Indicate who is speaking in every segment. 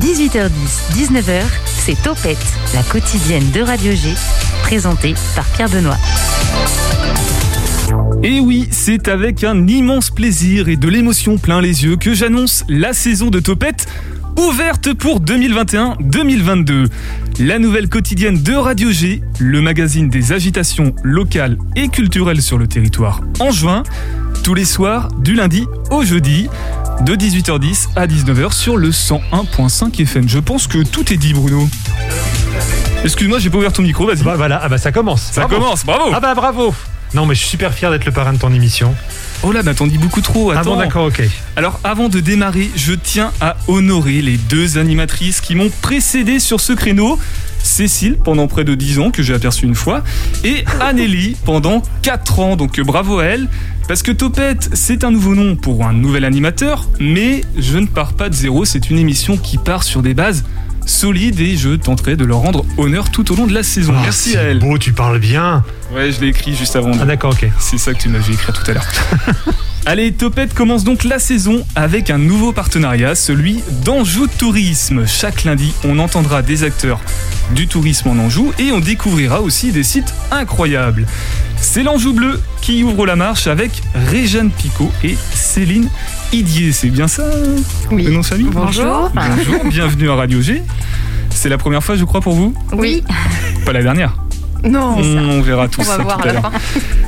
Speaker 1: 18h10, 19h, c'est Topette, la quotidienne de Radio G, présentée par Pierre Benoît.
Speaker 2: Et oui, c'est avec un immense plaisir et de l'émotion plein les yeux que j'annonce la saison de Topette ouverte pour 2021-2022. La nouvelle quotidienne de Radio G, le magazine des agitations locales et culturelles sur le territoire en juin, tous les soirs du lundi au jeudi de 18h10 à 19h sur le 101.5 FM. Je pense que tout est dit Bruno. Excuse-moi, j'ai pas ouvert ton micro, vas-y.
Speaker 3: Bah voilà, ah bah ça commence.
Speaker 2: Ça
Speaker 3: Bravo.
Speaker 2: commence, bravo
Speaker 3: Ah bah bravo. Non mais je suis super fier d'être le parrain de ton émission.
Speaker 2: Oh là, mais t'en dis beaucoup trop,
Speaker 3: Ah
Speaker 2: attends.
Speaker 3: bon d'accord, ok.
Speaker 2: Alors avant de démarrer, je tiens à honorer les deux animatrices qui m'ont précédé sur ce créneau. Cécile pendant près de 10 ans que j'ai aperçu une fois et Anélie pendant 4 ans donc euh, bravo à elle parce que Topette c'est un nouveau nom pour un nouvel animateur mais je ne pars pas de zéro c'est une émission qui part sur des bases solides et je tenterai de leur rendre honneur tout au long de la saison.
Speaker 3: Oh,
Speaker 2: Merci à elle.
Speaker 3: Beau, tu parles bien.
Speaker 2: Ouais je l'ai écrit juste avant.
Speaker 3: Ah d'accord, ok.
Speaker 2: c'est ça que tu m'as vu écrire tout à l'heure. Allez, Topette commence donc la saison avec un nouveau partenariat, celui d'Anjou Tourisme. Chaque lundi, on entendra des acteurs du tourisme en Anjou et on découvrira aussi des sites incroyables. C'est l'Anjou Bleu qui ouvre la marche avec Réjeanne Picot et Céline Idier. C'est bien ça
Speaker 4: Oui.
Speaker 2: le nom de famille?
Speaker 4: Bonjour.
Speaker 2: Bonjour, bienvenue à Radio G. C'est la première fois, je crois, pour vous?
Speaker 4: Oui.
Speaker 2: Pas la dernière.
Speaker 4: Non.
Speaker 2: On verra tout
Speaker 4: On
Speaker 2: ça
Speaker 4: va voir
Speaker 2: tout
Speaker 4: à
Speaker 2: à
Speaker 4: la
Speaker 2: l'heure.
Speaker 4: fin.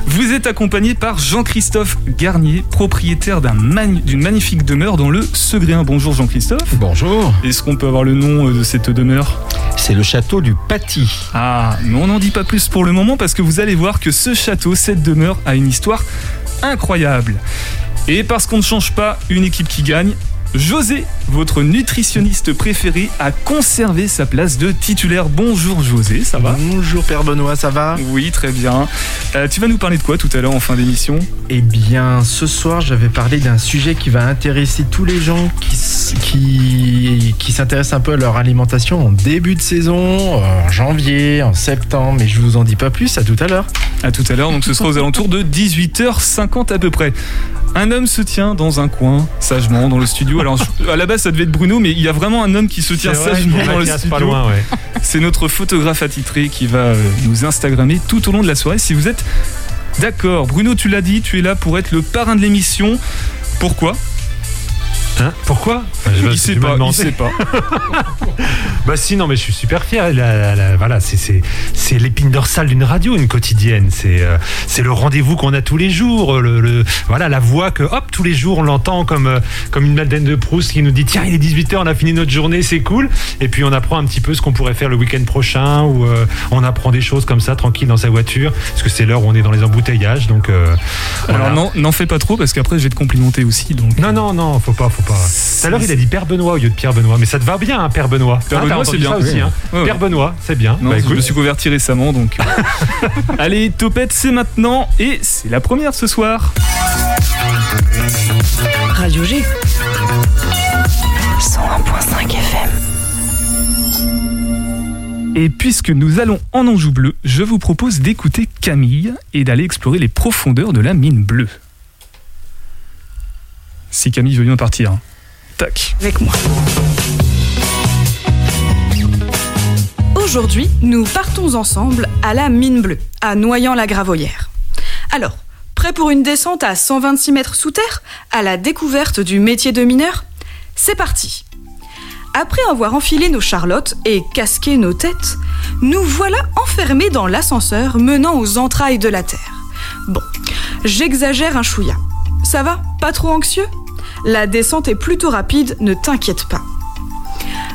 Speaker 2: Vous êtes accompagné par Jean-Christophe Garnier, propriétaire d'une magnifique demeure dans le Segréen. Bonjour Jean-Christophe.
Speaker 5: Bonjour,
Speaker 2: Est-ce qu'on peut avoir le nom euh, de cette demeure?
Speaker 5: C'est le château du Paty.
Speaker 2: Ah, mais on n'en dit pas plus pour le moment parce que vous allez voir que ce château, cette demeure, a une histoire incroyable. Et parce qu'on ne change pas une équipe qui gagne, José, votre nutritionniste préféré, a conservé sa place de titulaire. Bonjour José, ça va
Speaker 6: Bonjour Père Benoît, ça va
Speaker 2: Oui, très bien. Euh, tu vas nous parler de quoi tout à l'heure en fin d'émission
Speaker 6: Eh bien, ce soir, je vais parler d'un sujet qui va intéresser tous les gens qui, qui s'intéressent un peu à leur alimentation en début de saison, en janvier, en septembre, mais je vous en dis pas plus, à tout à l'heure.
Speaker 2: À tout à l'heure, donc ce sera aux alentours de 18h50 à peu près. Un homme se tient dans un coin, sagement, dans le studio. Alors, je- à la base, ça devait être Bruno, mais il y a vraiment un homme qui se tient
Speaker 3: vrai,
Speaker 2: sagement dans le studio.
Speaker 3: pas loin, ouais.
Speaker 2: C'est notre photographe attitré qui va euh, nous Instagrammer tout au long de la soirée. Si vous êtes d'accord, Bruno, tu l'as dit, tu es là pour être le parrain de l'émission. Pourquoi?
Speaker 3: Hein Pourquoi Enfin, je-
Speaker 2: Il sait pas, il sait pas.
Speaker 3: Bah si, non, mais je suis super fier. La- la- la- voilà, c'est- l'épine dorsale d'une radio, une quotidienne. C'est euh, c'est le rendez-vous qu'on a tous les jours. Le, le- voilà, la voix que, hop, tous les jours, on l'entend comme, euh, comme une Madeleine de Proust qui nous dit Tiens, il est 18h, on a fini notre journée, c'est cool. Et puis on apprend un petit peu ce qu'on pourrait faire le week-end prochain, ou euh, on apprend des choses comme ça, tranquille dans sa voiture, parce que c'est l'heure où on est dans les embouteillages. Donc, euh, voilà.
Speaker 2: Alors non, n'en fais pas trop parce qu'après je vais te complimenter aussi. Donc.
Speaker 3: Non, non, non, faut pas, faut pas. Tout à l'heure, il a dit Père Benoît au lieu de Pierre Benoît, mais ça te va bien, hein, Père Benoît.
Speaker 2: Père
Speaker 3: Hein,
Speaker 2: Benoît, c'est bien.
Speaker 3: ça aussi,
Speaker 2: Oui.
Speaker 3: hein.
Speaker 2: Ouais, ouais.
Speaker 3: Père Benoît, c'est bien.
Speaker 2: Non,
Speaker 3: bah
Speaker 2: je
Speaker 3: écoute,
Speaker 2: me suis converti récemment donc. euh. Allez, Topette, c'est maintenant et c'est la première ce soir.
Speaker 1: Radio G. 101.5 FM.
Speaker 2: Et puisque nous allons en Anjou bleu, je vous propose d'écouter Camille et d'aller explorer les profondeurs de la mine bleue. Si Camille veut bien partir. hein. Tac.
Speaker 4: Avec moi. Aujourd'hui, nous partons ensemble à la mine bleue, à Noyant-la-Gravoyère. Alors, prêt pour une descente à 126 mètres sous terre, à la découverte du métier de mineur? C'est parti Après avoir enfilé nos charlottes et casqué nos têtes, nous voilà enfermés dans l'ascenseur menant aux entrailles de la Terre. Bon, j'exagère un chouïa. Ça va Pas trop anxieux La descente est plutôt rapide, ne t'inquiète pas.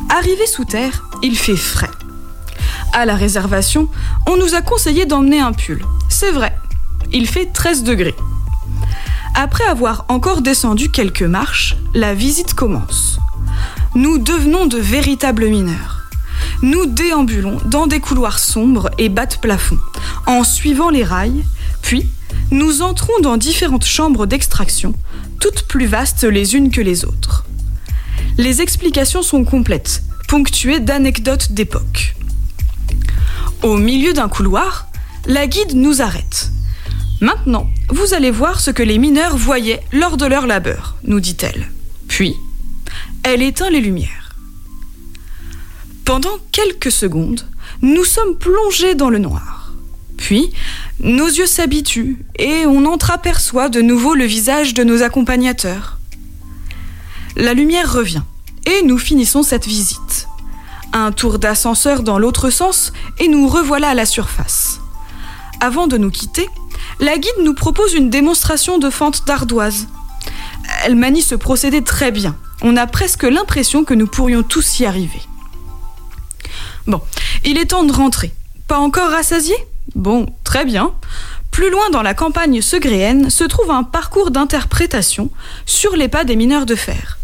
Speaker 4: Arrivé sous terre, il fait frais. À la réservation, on nous a conseillé d'emmener un pull. C'est vrai, il fait 13 degrés. Après avoir encore descendu quelques marches, la visite commence. Nous devenons de véritables mineurs. Nous déambulons dans des couloirs sombres et bas de plafond, en suivant les rails, puis nous entrons dans différentes chambres d'extraction, toutes plus vastes les unes que les autres. Les explications sont complètes, ponctuées d'anecdotes d'époque. Au milieu d'un couloir, la guide nous arrête. Maintenant, vous allez voir ce que les mineurs voyaient lors de leur labeur, nous dit-elle. Puis, elle éteint les lumières. Pendant quelques secondes, nous sommes plongés dans le noir. Puis, nos yeux s'habituent et on entreaperçoit de nouveau le visage de nos accompagnateurs. La lumière revient et nous finissons cette visite. Un tour d'ascenseur dans l'autre sens et nous revoilà à la surface. Avant de nous quitter, la guide nous propose une démonstration de fente d'ardoise. Elle manie ce procédé très bien. On a presque l'impression que nous pourrions tous y arriver. Bon, il est temps de rentrer. Pas encore rassasié Bon, très bien. Plus loin dans la campagne segréenne se trouve un parcours d'interprétation sur les pas des mineurs de fer.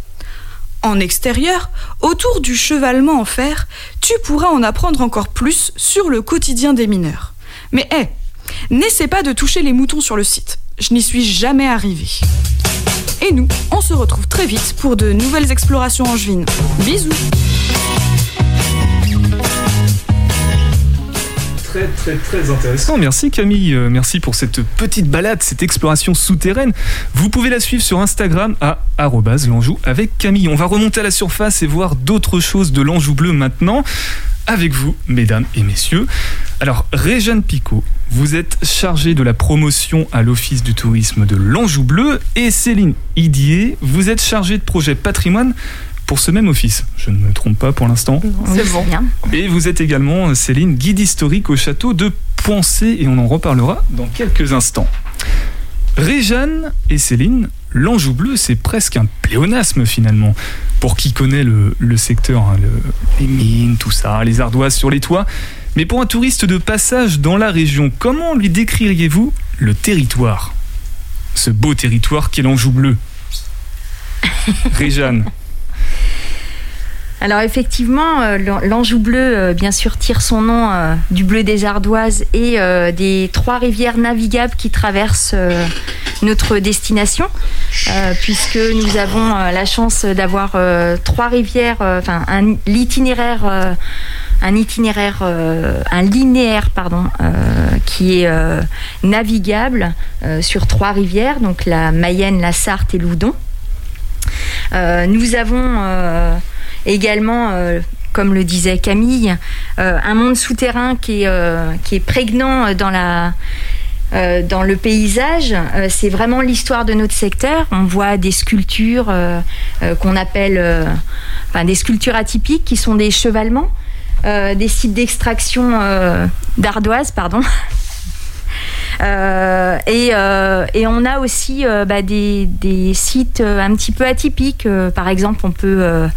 Speaker 4: En extérieur, autour du chevalement en fer, tu pourras en apprendre encore plus sur le quotidien des mineurs. Mais hé, n'essaie pas de toucher les moutons sur le site. Je n'y suis jamais arrivé. Et nous, on se retrouve très vite pour de nouvelles explorations angevines. Bisous
Speaker 2: très très très intéressant. Merci Camille, euh, merci pour cette petite balade, cette exploration souterraine. Vous pouvez la suivre sur Instagram à l'Anjou avec Camille. On va remonter à la surface et voir d'autres choses de l'Anjou bleu maintenant avec vous, mesdames et messieurs. Alors, Réjeanne Picot, vous êtes chargée de la promotion à l'Office du tourisme de l'Anjou Bleu et Céline Idier, vous êtes chargée de projet patrimoine pour ce même office. Je ne me trompe pas pour l'instant.
Speaker 1: C'est bon.
Speaker 2: Et vous êtes également, Céline, guide historique au château de Poncé et on en reparlera dans quelques instants. Réjeanne et Céline, l'Anjou bleu, c'est presque un pléonasme finalement. Pour qui connaît le, secteur, hein, les mines, tout ça, les ardoises sur les toits. Mais pour un touriste de passage dans la région, comment lui décririez-vous le territoire? Ce beau territoire qu'est l'Anjou bleu Réjeanne
Speaker 1: alors effectivement, euh, l'Anjou bleu, euh, bien sûr, tire son nom euh, du bleu des ardoises et des trois rivières navigables qui traversent notre destination, puisque nous avons la chance d'avoir trois rivières, enfin un itinéraire un itinéraire, un linéaire, pardon, qui est navigable sur trois rivières, donc la Mayenne, la Sarthe et l'Oudon. nous avons également euh, comme le disait Camille, euh, un monde souterrain qui est, euh, prégnant dans le paysage, c'est vraiment l'histoire de notre secteur. On voit des sculptures qu'on appelle, enfin des sculptures atypiques qui sont des chevalements, des sites d'extraction d'ardoise, pardon, Euh, euh, et, on a aussi euh, bah, des, sites un petit peu atypiques. par exemple, on peut,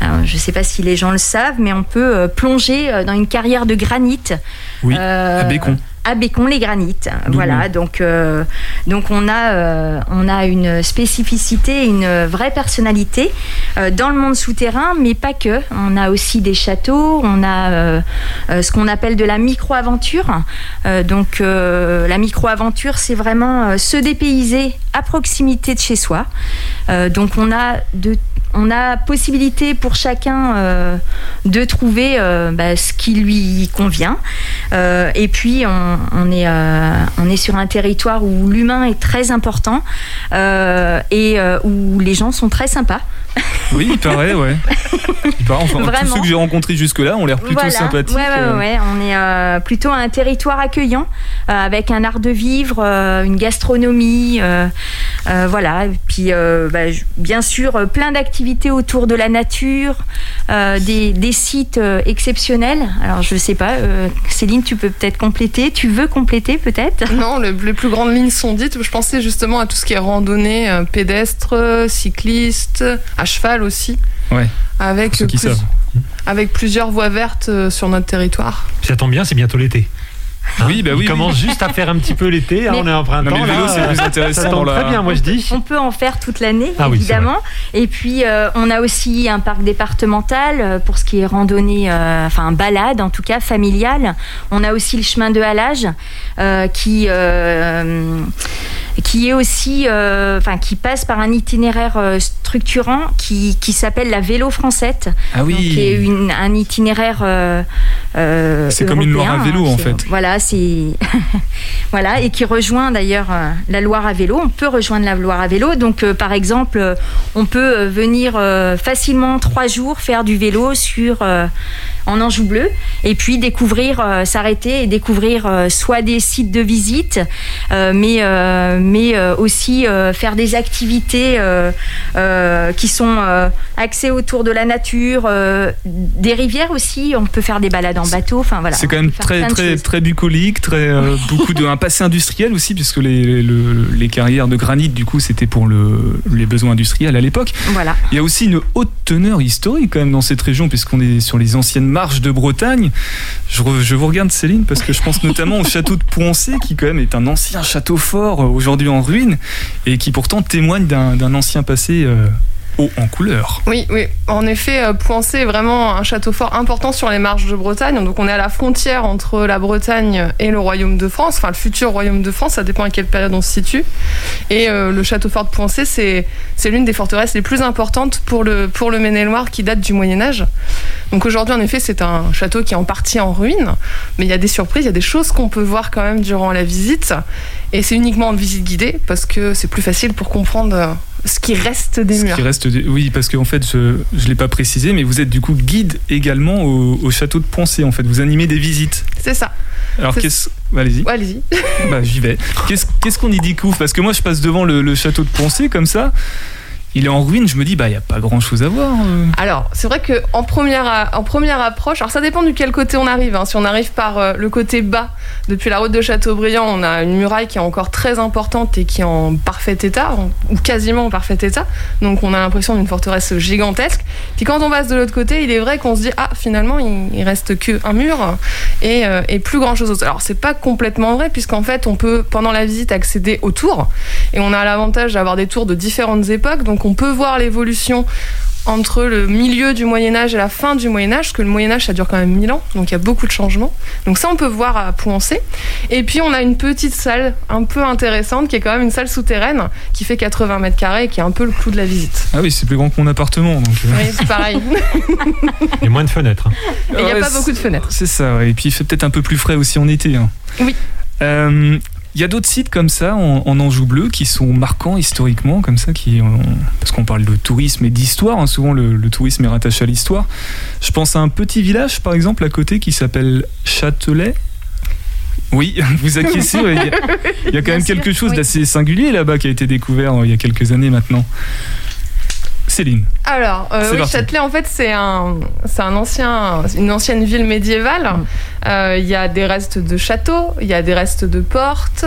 Speaker 1: je ne sais pas si les gens le savent, mais on peut plonger dans une carrière de granit.
Speaker 2: Oui, à Bécon
Speaker 1: à Bécon les granites. Voilà, donc, euh, donc on, a, euh, on a une spécificité, une vraie personnalité euh, dans le monde souterrain, mais pas que. On a aussi des châteaux, on a ce qu'on appelle de la micro-aventure. donc la micro-aventure, c'est vraiment se dépayser à proximité de chez soi. donc on a de on a possibilité pour chacun euh, de trouver euh, bah, ce qui lui convient. Euh, et puis, on, est, on est sur un territoire où l'humain est très important et où les gens sont très sympas.
Speaker 2: Oui, il paraît, ouais. Enfin, tous ceux que j'ai rencontrés jusque-là ont l'air plutôt sympathiques.
Speaker 1: Ouais, ouais, ouais, On est plutôt un territoire accueillant, avec un art de vivre, une gastronomie, voilà. Et puis, bah, bien sûr, plein d'activités autour de la nature, euh, des, sites euh, exceptionnels. Alors je ne sais pas, euh, Céline, tu peux peut-être compléter. Tu veux compléter peut-être?
Speaker 7: Non, les plus grandes lignes sont dites. Je pensais justement à tout ce qui est randonnée pédestre, cycliste, à cheval aussi.
Speaker 2: Ouais.
Speaker 7: Avec, avec plusieurs voies vertes sur notre territoire.
Speaker 3: Ça tombe bien, c'est bientôt l'été.
Speaker 2: Oui, bah oui.
Speaker 3: On commence juste à faire un petit peu l'été. Hein, on est en printemps.
Speaker 2: Non, mais c'est plus intéressant. Ça
Speaker 3: tombe très bien, moi je dis.
Speaker 1: On peut en faire toute l'année, ah évidemment. et puis, euh, on a aussi un parc départemental euh, pour ce qui est randonnée, euh, enfin balade en tout cas, familiale. On a aussi le chemin de halage qui qui est aussi, enfin, qui passe par un itinéraire structurant qui, qui s'appelle la Vélo Française,
Speaker 2: Ah oui.
Speaker 1: qui est une- un itinéraire. euh, euh,
Speaker 2: C'est comme une Loire à vélo,
Speaker 1: hein,
Speaker 2: en fait.
Speaker 1: Voilà, c'est voilà et qui rejoint d'ailleurs euh, la Loire à vélo. On peut rejoindre la Loire à vélo. Donc, euh, par exemple, euh, on peut euh, venir euh, facilement trois jours faire du vélo sur euh, en Anjou bleu et puis découvrir, euh, s'arrêter et découvrir euh, soit des sites de visite, euh, mais euh, mais euh, aussi euh, faire des activités euh, qui sont axées autour de la nature, euh, des rivières aussi. On peut faire des balades en bateau. Enfin voilà.
Speaker 2: C'est quand même très très bucolique, très euh, beaucoup de un passé industriel aussi puisque les, le- les carrières de granit du coup c'était pour le, les besoins industriels à l'époque.
Speaker 1: Voilà.
Speaker 2: Il y a aussi une haute teneur historique quand même dans cette région puisqu'on est sur les anciennes marches de Bretagne. Je, re- je vous regarde Céline parce que je pense notamment au château de Pouancé qui quand même est un ancien château fort euh, aujourd'hui en ruine et qui pourtant témoigne d'un d'un ancien passé euh, en couleur.
Speaker 7: Oui, oui. En effet, euh, Pouancé est vraiment un château fort important sur les marches de Bretagne. Donc on est à la frontière entre la Bretagne et le Royaume de France, enfin le futur Royaume de France, ça dépend à quelle période on se situe. Et euh, le château fort de Pouancé, c'est l'une des forteresses les plus importantes pour le, pour le Maine-et-Loire qui date du Moyen Âge. Donc aujourd'hui, en effet, c'est un château qui est en partie en ruine, mais il y a des surprises, il y a des choses qu'on peut voir quand même durant la visite. Et c'est uniquement en visite guidée parce que c'est plus facile pour comprendre euh, ce qui reste des
Speaker 2: Ce
Speaker 7: murs.
Speaker 2: qui reste, des- oui, parce qu'en fait, je ne l'ai pas précisé, mais vous êtes du coup guide également au, au château de Poncé. En fait, vous animez des visites.
Speaker 7: C'est ça.
Speaker 2: Alors, qu'est-ce. bah, Allez-y.
Speaker 7: Ouais, allez-y.
Speaker 2: Bah, j'y vais. Qu'est-ce qu'est-ce qu'on y découvre? Parce que moi, je passe devant le, le château de Poncé comme ça. Il est en ruine. Je me dis, bah, il n'y a pas grand-chose à voir. euh.
Speaker 7: Alors, c'est vrai que en première, en première approche, alors ça dépend du quel côté on arrive. hein. Si on arrive par euh, le côté bas, depuis la route de Châteaubriand, on a une muraille qui est encore très importante et qui est en parfait état, ou quasiment en parfait état. Donc, on a l'impression d'une forteresse gigantesque. Puis quand on passe de l'autre côté, il est vrai qu'on se dit ah finalement il, il reste que un mur et, euh, et plus grand chose. Alors c'est pas complètement vrai puisqu'en fait on peut pendant la visite accéder aux tours et on a l'avantage d'avoir des tours de différentes époques. Donc on peut voir l'évolution entre le milieu du Moyen Âge et la fin du Moyen Âge, parce que le Moyen Âge ça dure quand même 1000 ans, donc il y a beaucoup de changements. Donc ça on peut voir à Pouancé. Et puis on a une petite salle un peu intéressante qui est quand même une salle souterraine qui fait 80 mètres carrés et qui est un peu le clou de la visite.
Speaker 2: Ah oui, c'est plus grand que mon appartement. Donc, euh.
Speaker 7: Oui, c'est pareil.
Speaker 3: Et moins de fenêtres. hein.
Speaker 7: Et il n'y a
Speaker 2: Ouais,
Speaker 7: pas beaucoup de fenêtres.
Speaker 2: C'est ça, ouais. et puis il fait peut-être un peu plus frais aussi en été. hein.
Speaker 7: Oui.
Speaker 2: Euh, Il y a d'autres sites comme ça en, en Anjou bleu qui sont marquants historiquement, comme ça, qui ont- parce qu'on parle de tourisme et d'histoire. hein, souvent, le, le tourisme est rattaché à l'histoire. Je pense à un petit village, par exemple, à côté, qui s'appelle Châtelet. Oui, vous acquiescez. Il y, a- il y a quand
Speaker 1: Bien
Speaker 2: même
Speaker 1: sûr,
Speaker 2: quelque chose
Speaker 1: oui.
Speaker 2: d'assez singulier là-bas qui a été découvert euh, il y a quelques années maintenant. Céline.
Speaker 7: Alors, euh, oui. Châtelet, en fait, c'est un, c'est un ancien, une ancienne ville médiévale. Euh, Il y a des restes de châteaux, il y a des restes de portes.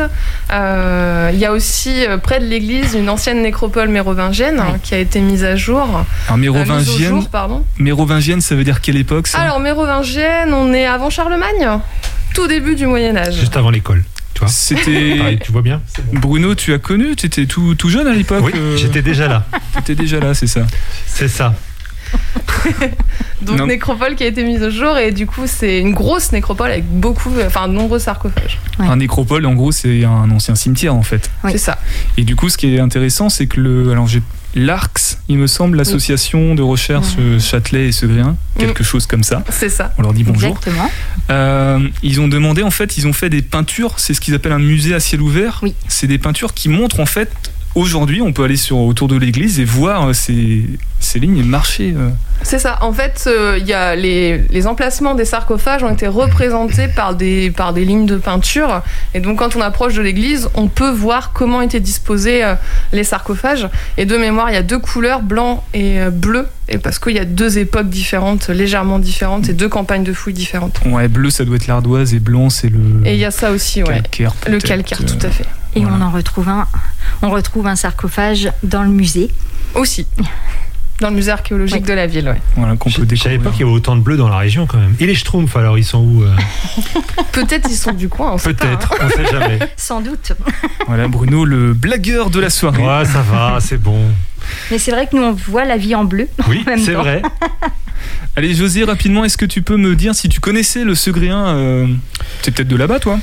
Speaker 7: Euh, Il y a aussi, euh, près de l'église, une ancienne nécropole mérovingienne hein, qui a été mise à jour.
Speaker 2: Alors,
Speaker 7: Euh,
Speaker 2: mérovingienne,
Speaker 7: jour, pardon.
Speaker 2: mérovingienne, ça veut dire quelle époque ça?
Speaker 7: Alors, mérovingienne, on est avant Charlemagne, tout début du Moyen-Âge.
Speaker 3: Juste avant l'école.
Speaker 2: C'était.
Speaker 3: Pareil, tu vois bien
Speaker 2: Bruno, tu as connu Tu étais tout, tout jeune à l'époque
Speaker 3: Oui,
Speaker 2: euh,
Speaker 3: j'étais déjà là.
Speaker 2: T'étais déjà là, c'est ça.
Speaker 3: C'est ça.
Speaker 7: Donc,
Speaker 2: Non.
Speaker 7: nécropole qui a été mise au jour, et du coup, c'est une grosse nécropole avec beaucoup, enfin, de nombreux sarcophages.
Speaker 1: Ouais.
Speaker 2: Un nécropole, en gros, c'est un ancien cimetière en fait.
Speaker 1: Oui.
Speaker 7: C'est ça.
Speaker 2: Et du coup, ce qui est intéressant, c'est que le. Alors, j'ai. L'ARCS, il me semble, l'association de recherche Châtelet et Segréen, quelque chose comme ça.
Speaker 7: C'est ça.
Speaker 2: On leur dit bonjour.
Speaker 1: Exactement.
Speaker 2: Euh, ils ont demandé, en fait, ils ont fait des peintures, c'est ce qu'ils appellent un musée à ciel ouvert.
Speaker 1: Oui.
Speaker 2: C'est des peintures qui montrent, en fait, aujourd'hui, on peut aller sur, autour de l'église et voir euh, ces, ces lignes et marcher. euh.
Speaker 7: C'est ça. En fait, euh, y a les, les emplacements des sarcophages ont été représentés par des, par des lignes de peinture. Et donc, quand on approche de l'église, on peut voir comment étaient disposés euh, les sarcophages. Et de mémoire, il y a deux couleurs, blanc et euh, bleu. Et parce qu'il y a deux époques différentes, légèrement différentes, et deux campagnes de fouilles différentes.
Speaker 2: Ouais, bleu, ça doit être l'ardoise et blanc, c'est le
Speaker 7: Et il y a ça aussi, ouais.
Speaker 2: calcaire.
Speaker 7: Le
Speaker 2: peut-être,
Speaker 7: calcaire, tout à fait.
Speaker 1: Et
Speaker 2: Voilà.
Speaker 1: on en retrouve un, on retrouve un sarcophage dans le musée.
Speaker 7: Aussi. Dans le musée archéologique
Speaker 1: Ouais.
Speaker 7: de la ville, ouais.
Speaker 2: Voilà, qu'on peut
Speaker 3: Je savais pas qu'il y avait autant de bleus dans la région quand même. Et les Schtroumpfs, alors ils sont où euh
Speaker 7: Peut-être ils sont du coin, on sait pas, hein.
Speaker 3: Peut-être, on sait jamais.
Speaker 1: Sans doute.
Speaker 2: Voilà, Bruno, le blagueur de la soirée.
Speaker 3: Ouais, ça va, c'est bon.
Speaker 1: Mais c'est vrai que nous, on voit la vie en bleu.
Speaker 3: Oui,
Speaker 1: En même
Speaker 3: c'est
Speaker 1: temps.
Speaker 3: vrai.
Speaker 2: Allez, José, rapidement, est-ce que tu peux me dire si tu connaissais le Segréen euh, C'est peut-être de là-bas, toi?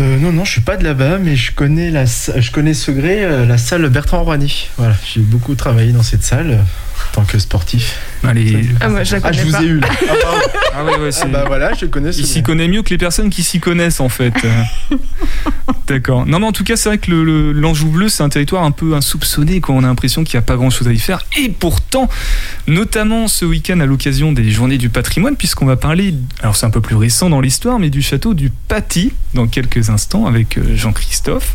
Speaker 6: Euh, non, non, je suis pas de là-bas, mais je connais, la, je connais Segré, euh, la salle Bertrand Rouani. Voilà, j'ai beaucoup travaillé dans cette salle euh, en tant que sportif.
Speaker 2: Allez.
Speaker 7: Ah, moi, je la
Speaker 6: Ah, je vous
Speaker 7: pas.
Speaker 6: ai eu là. Ah.
Speaker 2: Ah ouais, ouais,
Speaker 6: Ah, bah voilà, je connais
Speaker 2: Il s'y connaît mieux que les personnes qui s'y connaissent en fait. D'accord. Non mais en tout cas c'est vrai que le- le- l'Anjou bleu c'est un territoire un peu insoupçonné quand on a l'impression qu'il n'y a pas grand chose à y faire. Et pourtant, notamment ce week-end à l'occasion des journées du patrimoine, puisqu'on va parler, alors c'est un peu plus récent dans l'histoire, mais du château du Paty dans quelques instants avec euh, Jean-Christophe.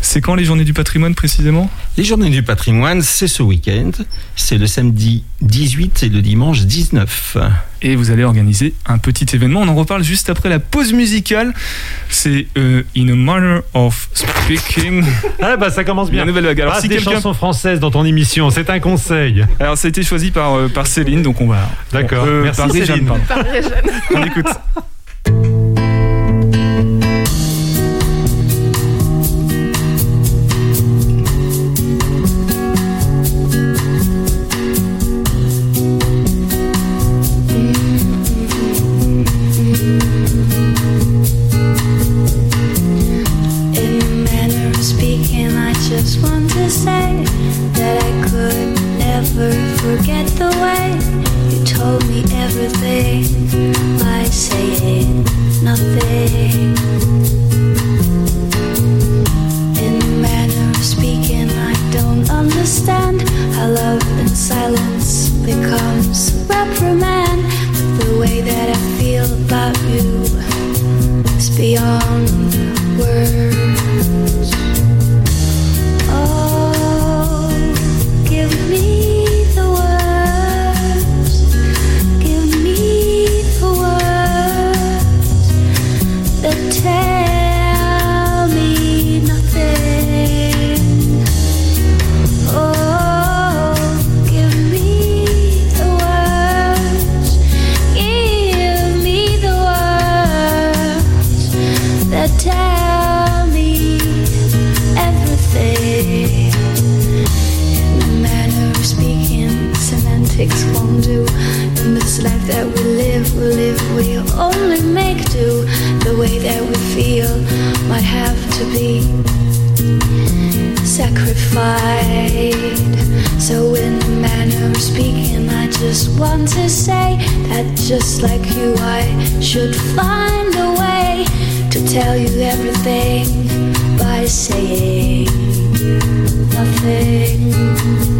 Speaker 2: C'est quand les journées du patrimoine précisément?
Speaker 5: Les journées du patrimoine, c'est ce week-end. C'est le samedi 18 et le dimanche 19.
Speaker 2: et vous allez organiser un petit événement. On en reparle juste après la pause musicale. C'est euh, In a Manner of Speaking.
Speaker 3: Ah bah ça commence bien.
Speaker 2: La nouvelle vague. Alors,
Speaker 3: Passe
Speaker 2: si
Speaker 3: des chansons françaises dans ton émission, c'est un conseil.
Speaker 2: Alors ça a été choisi par, euh, par Céline, donc on va.
Speaker 3: D'accord.
Speaker 2: Euh,
Speaker 3: Merci
Speaker 2: par
Speaker 3: Céline.
Speaker 2: pardon.
Speaker 7: Par Réjeanne.
Speaker 2: On écoute.
Speaker 8: to say that just like you, I should find a way to tell you everything by saying nothing.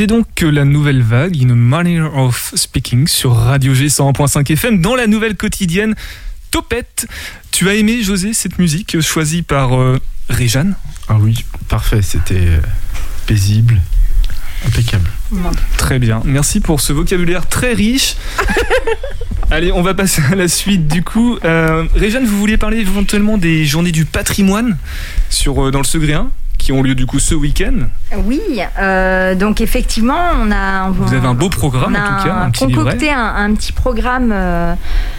Speaker 2: C'était donc la nouvelle vague, In a Manner of Speaking, sur Radio G 101.5 FM, dans la nouvelle quotidienne Topette. Tu as aimé, José, cette musique choisie par euh, Réjeanne?
Speaker 6: Ah oui, parfait, c'était euh, paisible, impeccable.
Speaker 2: Très bien. Merci pour ce vocabulaire très riche. Allez, on va passer à la suite du coup. Euh, Réjeanne, vous vouliez parler éventuellement des journées du patrimoine sur, euh, dans le Segréen qui ont lieu du coup ce week-end.
Speaker 1: Oui, euh, donc effectivement, on a.
Speaker 2: Vous avez un beau programme
Speaker 1: on a
Speaker 2: en tout cas, un petit
Speaker 1: concocté un, un petit programme euh,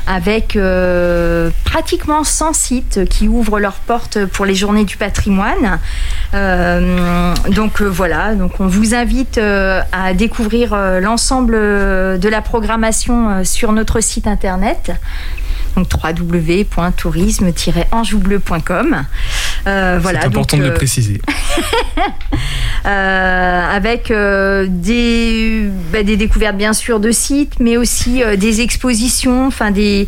Speaker 1: avec euh, pratiquement 100 sites qui ouvrent leurs portes pour les journées du patrimoine. Donc voilà, donc on vous invite à découvrir l'ensemble de la programmation sur notre site internet. Donc www.tourisme-anjoubleu.com. Euh, voilà,
Speaker 2: C'est important
Speaker 1: donc,
Speaker 2: de le
Speaker 1: euh,
Speaker 2: préciser.
Speaker 1: euh, avec des, bah, des découvertes bien sûr de sites, mais aussi des expositions, enfin des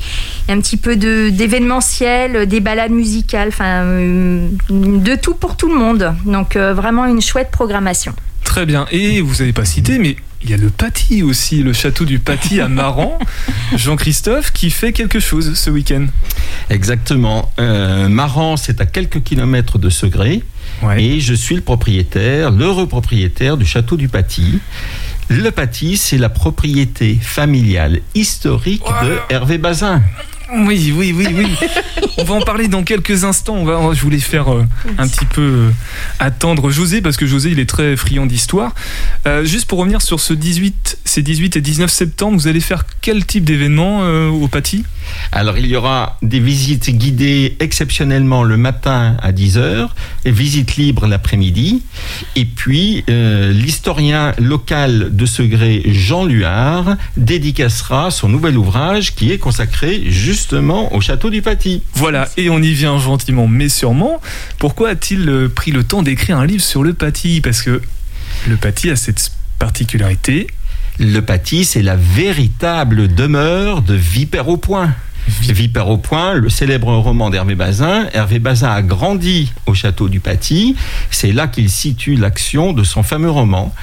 Speaker 1: un petit peu de d'événementiel, des balades musicales, enfin de tout pour tout le monde. Donc vraiment une chouette programmation.
Speaker 2: Très bien. Et vous n'avez pas cité, mais il y a le Paty aussi, le château du Paty à Maran. Jean-Christophe qui fait quelque chose ce week-end.
Speaker 5: Exactement. Euh, Maran, c'est à quelques kilomètres de Segré.
Speaker 2: Ouais.
Speaker 5: Et je suis le propriétaire, l'heureux propriétaire du château du Paty. Le Paty, c'est la propriété familiale historique de Hervé Bazin.
Speaker 2: Oui, oui, oui, oui. On va en parler dans quelques instants. On va, je voulais faire euh, un petit peu euh, attendre José parce que José il est très friand d'histoire. Euh, juste pour revenir sur ce 18, ces 18 et 19 septembre, vous allez faire quel type d'événement euh, au Paty?
Speaker 5: Alors, il y aura des visites guidées exceptionnellement le matin à 10h, et visites libres l'après-midi. Et puis, euh, l'historien local de Segré, Jean Luard, dédicacera son nouvel ouvrage qui est consacré justement au château du Paty.
Speaker 2: Voilà, et on y vient gentiment mais sûrement. Pourquoi a-t-il euh, pris le temps d'écrire un livre sur le Paty? Parce que le Paty a cette particularité.
Speaker 5: Le Paty, c'est la véritable demeure de Vipère au Point. Vipère au Point, le célèbre roman d'Hervé Bazin. Hervé Bazin a grandi au château du Paty. C'est là qu'il situe l'action de son fameux roman.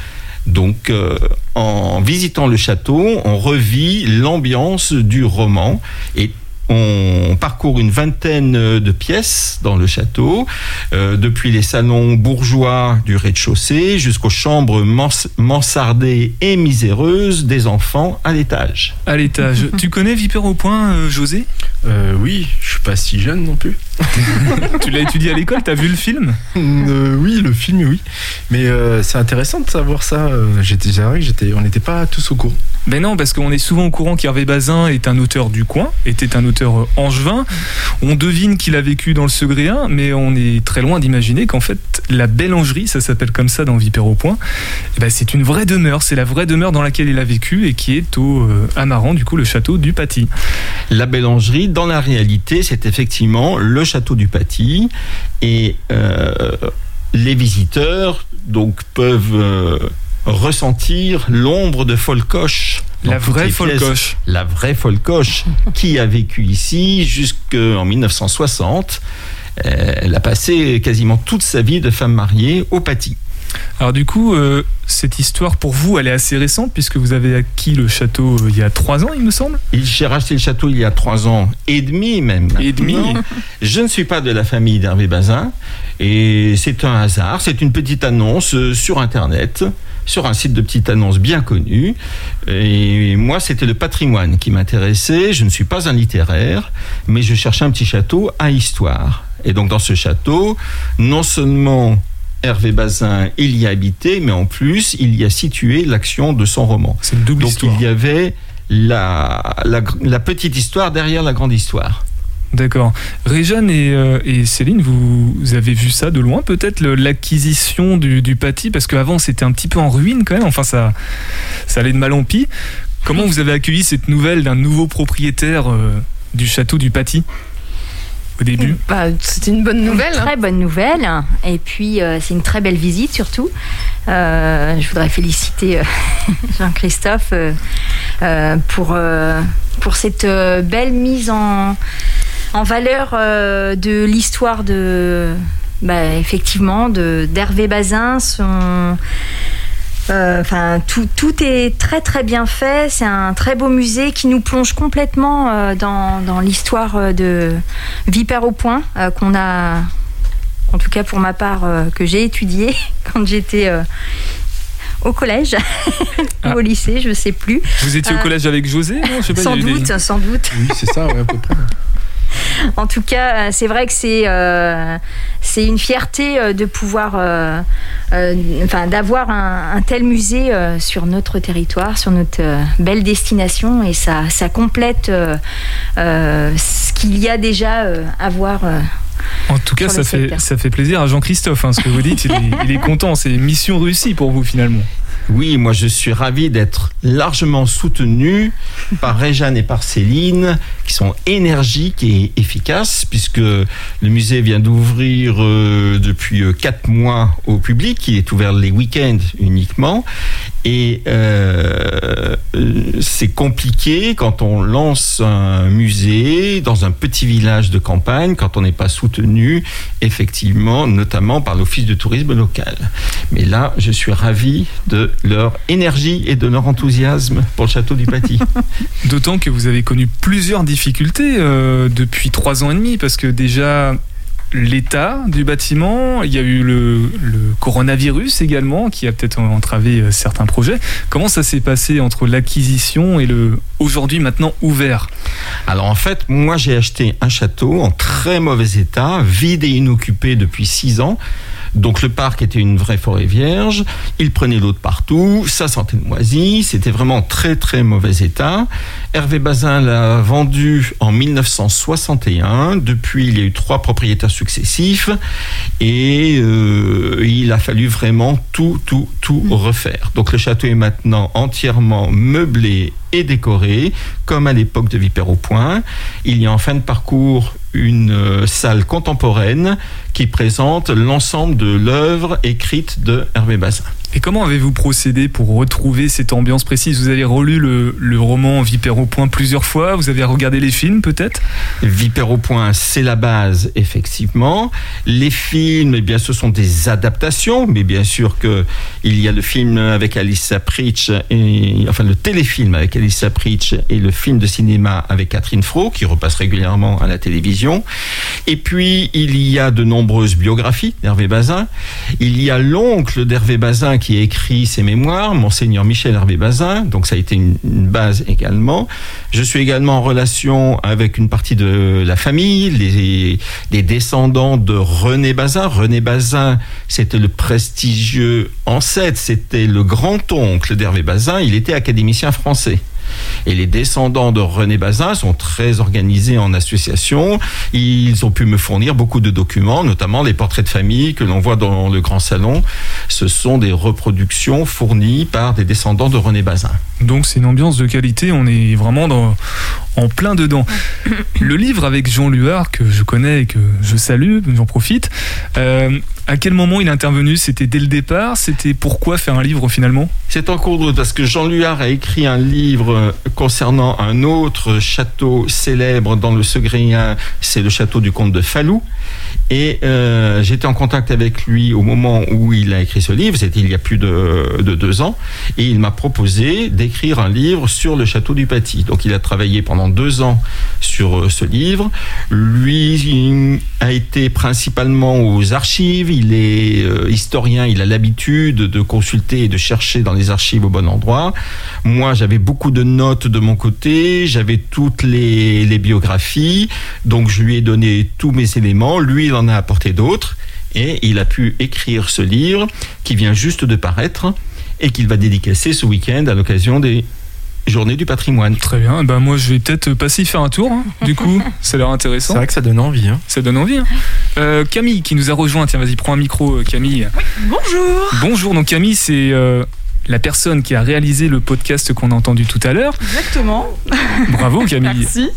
Speaker 5: Donc, euh, en visitant le château, on revit l'ambiance du roman et on parcourt une vingtaine de pièces dans le château, euh, depuis les salons bourgeois du rez-de-chaussée jusqu'aux chambres mans- mansardées et miséreuses des enfants à l'étage.
Speaker 2: À l'étage. tu connais Vipère au Point, euh, José?
Speaker 6: Euh, oui, je suis pas si jeune non plus.
Speaker 2: Tu l'as étudié à l'école T'as vu le film?
Speaker 6: Euh, oui, le film, oui. Mais euh, c'est intéressant de savoir ça. Euh, J'étais, c'est vrai que j'étais, on n'était pas tous au courant.
Speaker 2: Ben non, parce qu'on est souvent au courant qu'Hervé Bazin est un auteur du coin, était un auteur euh, angevin. On devine qu'il a vécu dans le Segréen, mais on est très loin d'imaginer qu'en fait, la Bellangerie, ça s'appelle comme ça dans Vipère au Point, eh ben, c'est une vraie demeure, c'est la vraie demeure dans laquelle il a vécu et qui est au euh, Amaran, du coup, le château du Paty.
Speaker 5: La Bélangerie, dans la réalité, c'est effectivement le château du Paty et euh, les visiteurs donc peuvent euh, ressentir l'ombre de Folcoche.
Speaker 2: La vraie folcoche.
Speaker 5: La vraie Folcoche qui a vécu ici jusqu'en 1960. Euh, Elle a passé quasiment toute sa vie de femme mariée au Paty.
Speaker 2: Alors du coup, euh, cette histoire pour vous, elle est assez récente puisque vous avez acquis le château euh, il y a trois ans, il me semble.
Speaker 5: J'ai racheté le château il y a trois ans et demi même.
Speaker 2: Et demi.
Speaker 5: Je ne suis pas de la famille d'Hervé Bazin et c'est un hasard. C'est une petite annonce sur Internet, sur un site de petite annonce bien connu. Et moi, c'était le patrimoine qui m'intéressait. Je ne suis pas un littéraire, mais je cherchais un petit château à histoire. Et donc, dans ce château, non seulement Hervé Bazin, il y a habité, mais en plus, il y a situé l'action de son roman.
Speaker 2: C'est double
Speaker 5: Donc,
Speaker 2: histoire.
Speaker 5: il y avait la, la, la petite histoire derrière la grande histoire.
Speaker 2: D'accord. Réjeanne et, euh, et Céline, vous, vous avez vu ça de loin peut-être, l'acquisition du, du Paty Parce qu'avant c'était un petit peu en ruine quand même, enfin ça, ça allait de mal en pis. Comment vous avez accueilli cette nouvelle d'un nouveau propriétaire euh, du château du Paty au début?
Speaker 7: Bah, C'était une bonne nouvelle. hein.
Speaker 1: Très bonne nouvelle. Et puis, euh, c'est une très belle visite surtout. Euh, je voudrais féliciter euh, Jean-Christophe pour, euh, pour cette euh, belle mise en, en valeur euh, de l'histoire de. bah, effectivement, de- d'Hervé Bazin, son. Euh, Enfin, tout, tout est très très bien fait. C'est un très beau musée qui nous plonge complètement euh, dans, dans l'histoire de Vipère au Point euh, qu'on a, en tout cas pour ma part, euh, que j'ai étudié quand j'étais euh, au collège
Speaker 2: Ah.
Speaker 1: ou au lycée, je sais plus.
Speaker 2: Vous étiez au collège avec José non? Je sais pas,
Speaker 1: Sans
Speaker 2: des-
Speaker 1: doute, sans doute.
Speaker 6: Oui, c'est ça, ouais, à peu près.
Speaker 1: En tout cas, euh, c'est vrai que c'est euh, une fierté euh, de pouvoir, d'avoir un, tel musée sur notre territoire, sur notre belle destination, et ça, ça complète ce qu'il y a déjà à voir.
Speaker 2: En tout cas, ça fait, ça fait plaisir à Jean-Christophe, hein, ce que vous dites. Il est, il est content. C'est mission réussie pour vous finalement.
Speaker 5: Oui, moi je suis ravi d'être largement soutenu par Réjeanne et par Céline, qui sont énergiques et efficaces, puisque le musée vient d'ouvrir euh, depuis euh, quatre mois au public. Il est ouvert les week-ends uniquement. Et euh, c'est compliqué quand on lance un musée dans un petit village de campagne, quand on n'est pas soutenu, effectivement, notamment par l'Office de tourisme local. Mais là, je suis ravi de leur énergie et de leur enthousiasme pour le château du Paty.
Speaker 2: D'autant que vous avez connu plusieurs difficultés euh, depuis trois ans et demi, parce que déjà l'état du bâtiment, il y a eu le, le coronavirus également, qui a peut-être entravé euh, certains projets. Comment ça s'est passé entre l'acquisition et le aujourd'hui maintenant ouvert?
Speaker 5: Alors en fait, moi j'ai acheté un château en très mauvais état, vide et inoccupé depuis six ans. Donc le parc était une vraie forêt vierge, il prenait l'eau de partout, ça sentait le moisi, c'était vraiment en très très mauvais état. Hervé Bazin l'a vendu en 1961, depuis il y a eu trois propriétaires successifs et euh, il a fallu vraiment tout tout tout refaire. Donc le château est maintenant entièrement meublé et décoré, comme à l'époque de Vipère au Point. Il y a en fin de parcours une euh, salle contemporaine qui présente l'ensemble de l'œuvre écrite de Hervé Bazin.
Speaker 2: Et comment avez-vous procédé pour retrouver cette ambiance précise? Vous avez relu le, roman Vipère au point plusieurs fois Vous avez regardé les films peut-être?
Speaker 5: Vipère au point, c'est la base, effectivement. Les films, eh bien, ce sont des adaptations, mais bien sûr que il y a le film avec Alice Pritch et enfin le téléfilm avec Alice Pritch et le film de cinéma avec Catherine Fro qui repasse régulièrement à la télévision. Et puis il y a de nombreuses biographies d'Hervé Bazin. Il y a l'oncle d'Hervé Bazin qui a écrit ses mémoires, monseigneur Michel Hervé Bazin. Donc ça a été une, base également. Je suis également en relation avec une partie de la famille, les, les descendants de René Bazin. René Bazin, c'était le prestigieux ancêtre, c'était le grand-oncle d'Hervé Bazin. Il était académicien français. Et les descendants de René Bazin sont très organisés en association. Ils ont pu me fournir beaucoup de documents, notamment les portraits de famille que l'on voit dans le grand salon. Ce sont des reproductions fournies par des descendants de René Bazin.
Speaker 2: Donc c'est une ambiance de qualité, on est vraiment dans, en plein dedans. Le livre avec Jean Luard, que je connais et que je salue, j'en profite, euh, à quel moment il est intervenu? C'était dès le départ? C'était pourquoi faire un livre finalement?
Speaker 5: C'est en cours de route parce que Jean Luard a écrit un livre concernant un autre château célèbre dans le Segréen, c'est le château du comte de Fallou. Et euh, j'étais en contact avec lui au moment où il a écrit ce livre, c'était il y a plus de, de deux ans, et il m'a proposé d'écrire un livre sur le château du Paty. Donc il a travaillé pendant deux ans sur euh, ce livre. Lui a été principalement aux archives, il est euh, historien, il a l'habitude de consulter et de chercher dans les archives au bon endroit. Moi j'avais beaucoup de notes de mon côté, j'avais toutes les biographies, donc je lui ai donné tous mes éléments, lui il en a apporté d'autres, et il a pu écrire ce livre qui vient juste de paraître et qu'il va dédicacer ce week-end à l'occasion des Journées du patrimoine.
Speaker 2: Très bien, ben moi je vais peut-être passer y faire un tour, hein, du coup, ça a l'air intéressant.
Speaker 6: C'est vrai que ça donne envie. Hein.
Speaker 2: Ça donne envie. hein. Euh, Camille qui nous a rejoint, tiens vas-y prends un micro euh, Camille.
Speaker 4: Bonjour
Speaker 2: Bonjour, donc Camille c'est euh, la personne qui a réalisé le podcast qu'on a entendu tout à l'heure.
Speaker 4: Exactement.
Speaker 2: Bravo Camille.
Speaker 4: Merci.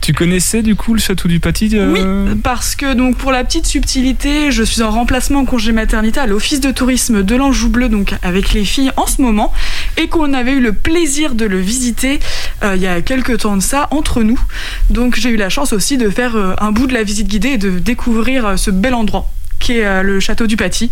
Speaker 2: Tu connaissais du coup le château du Paty euh,
Speaker 4: Oui, parce que donc pour la petite subtilité, je suis en remplacement en congé maternité à l'office de tourisme de l'Anjou Bleu, donc avec les filles en ce moment, et qu'on avait eu le plaisir de le visiter euh, il y a quelques temps de ça entre nous. Donc j'ai eu la chance aussi de faire euh, un bout de la visite guidée et de découvrir ce bel endroit qui est le château du Paty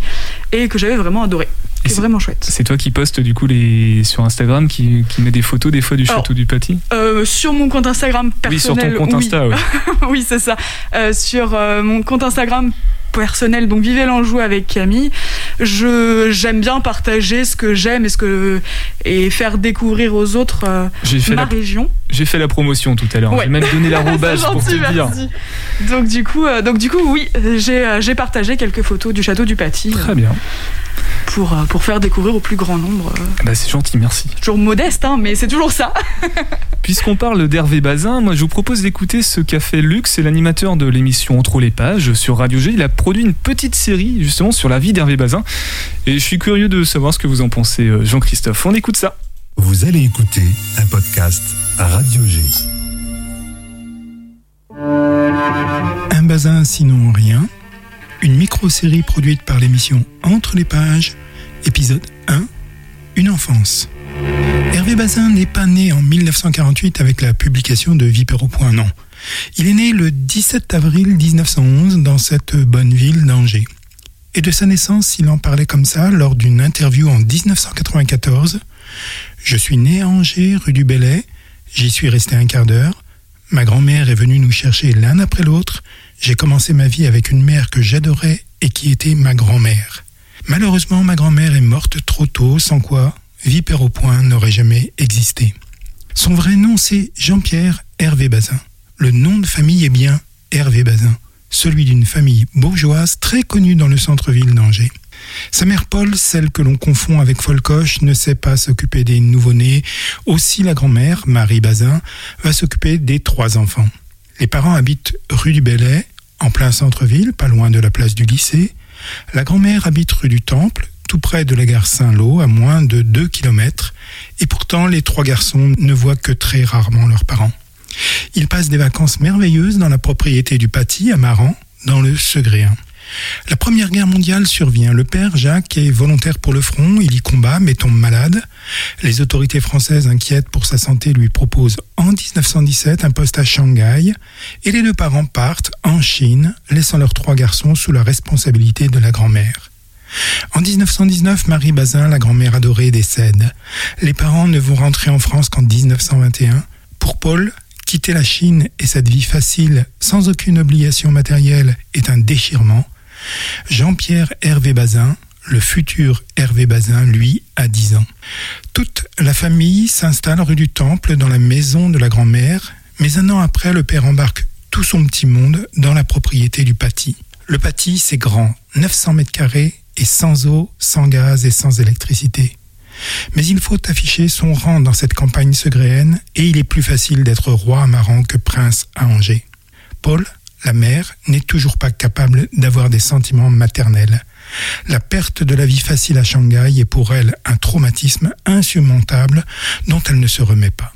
Speaker 4: et que j'avais vraiment adoré.
Speaker 2: C'est-
Speaker 4: vraiment chouette.
Speaker 2: C'est toi qui postes du coup les sur Instagram, qui, qui met des photos des fois du
Speaker 4: Alors,
Speaker 2: château du Paty?
Speaker 4: Euh, sur mon compte Instagram
Speaker 2: Oui, sur ton
Speaker 4: personnel.
Speaker 2: compte
Speaker 4: oui.
Speaker 2: Insta, ouais.
Speaker 4: oui, c'est ça. Euh, sur euh, mon compte Instagram personnel, donc Vivez l'Anjou avec Camille, je j'aime bien partager ce que j'aime et ce que et faire découvrir aux autres euh, ma
Speaker 2: la,
Speaker 4: région.
Speaker 2: j'ai fait la promotion tout à l'heure.
Speaker 4: Ouais.
Speaker 2: J'ai même donné l'arrobase
Speaker 4: C'est
Speaker 2: pour te
Speaker 4: gentil,
Speaker 2: dire.
Speaker 4: merci. Donc du coup, euh, donc du coup, oui, j'ai euh, partagé quelques photos du château du Paty
Speaker 2: Très bien.
Speaker 4: Pour euh, pour faire découvrir au plus grand nombre. euh,
Speaker 2: Bah, c'est gentil, merci.
Speaker 4: toujours modeste, hein, mais c'est toujours ça.
Speaker 2: Puisqu'on parle d'Hervé Bazin, moi je vous propose d'écouter ce qu'a fait Luc, c'est l'animateur de l'émission Entre les pages sur Radio G. Il a produit une petite série justement sur la vie d'Hervé Bazin. Et je suis curieux de savoir ce que vous en pensez, euh, Jean-Christophe. On écoute ça.
Speaker 9: Vous allez écouter un podcast à Radio G. Un bazin sinon rien, une micro-série produite par l'émission Entre les pages, épisode 1, Une enfance. Hervé Bazin n'est pas né en 1948 avec la publication de Vipère au point, non. Il est né le 17 avril 1911 dans cette bonne ville d'Angers. Et de sa naissance, il en parlait comme ça lors d'une interview en 1994. Je suis né à Angers, rue du Bellay. J'y suis resté un quart d'heure. Ma grand-mère est venue nous chercher l'un après l'autre. J'ai commencé ma vie avec une mère que j'adorais et qui était ma grand-mère. Malheureusement, ma grand-mère est morte trop tôt, sans quoi Vipère au point n'aurait jamais existé. Son vrai nom, c'est Jean-Pierre Hervé Bazin. Le nom de famille est bien Hervé Bazin, celui d'une famille bourgeoise très connue dans le centre-ville d'Angers. Sa mère Paul, celle que l'on confond avec Folcoche, ne sait pas s'occuper des nouveau-nés. Aussi la grand-mère, Marie Bazin, va s'occuper des trois enfants. Les parents habitent rue du Bellay, en plein centre-ville, pas loin de la place du lycée. La grand-mère habite rue du Temple, tout près de la gare Saint-Lô, à moins de 2 kilomètres. Et pourtant, les trois garçons ne voient que très rarement leurs parents. Ils passent des vacances merveilleuses dans la propriété du Paty, à Maran, dans le Segréen. La Première Guerre mondiale survient. Le père Jacques est volontaire pour le front, il y combat mais tombe malade. Les autorités françaises inquiètes pour sa santé lui proposent en 1917 un poste à Shanghai et les deux parents partent en Chine, laissant leurs trois garçons sous la responsabilité de la grand-mère. En 1919, Marie Bazin, la grand-mère adorée, décède. Les parents ne vont rentrer en France qu'en 1921. Pour Paul, quitter la Chine et cette vie facile, sans aucune obligation matérielle, est un déchirement. Jean-Pierre Hervé Bazin, le futur Hervé Bazin, lui, a 10 ans. Toute la famille s'installe rue du Temple dans la maison de la grand-mère, mais un an après, le père embarque tout son petit monde dans la propriété du Paty. Le Paty, c'est grand, 900 mètres carrés et sans eau, sans gaz et sans électricité. Mais il faut afficher son rang dans cette campagne segréenne et il est plus facile d'être roi à Maran que prince à Angers. Paul, la mère, n'est toujours pas capable d'avoir des sentiments maternels. La perte de la vie facile à Shanghai est pour elle un traumatisme insurmontable dont elle ne se remet pas.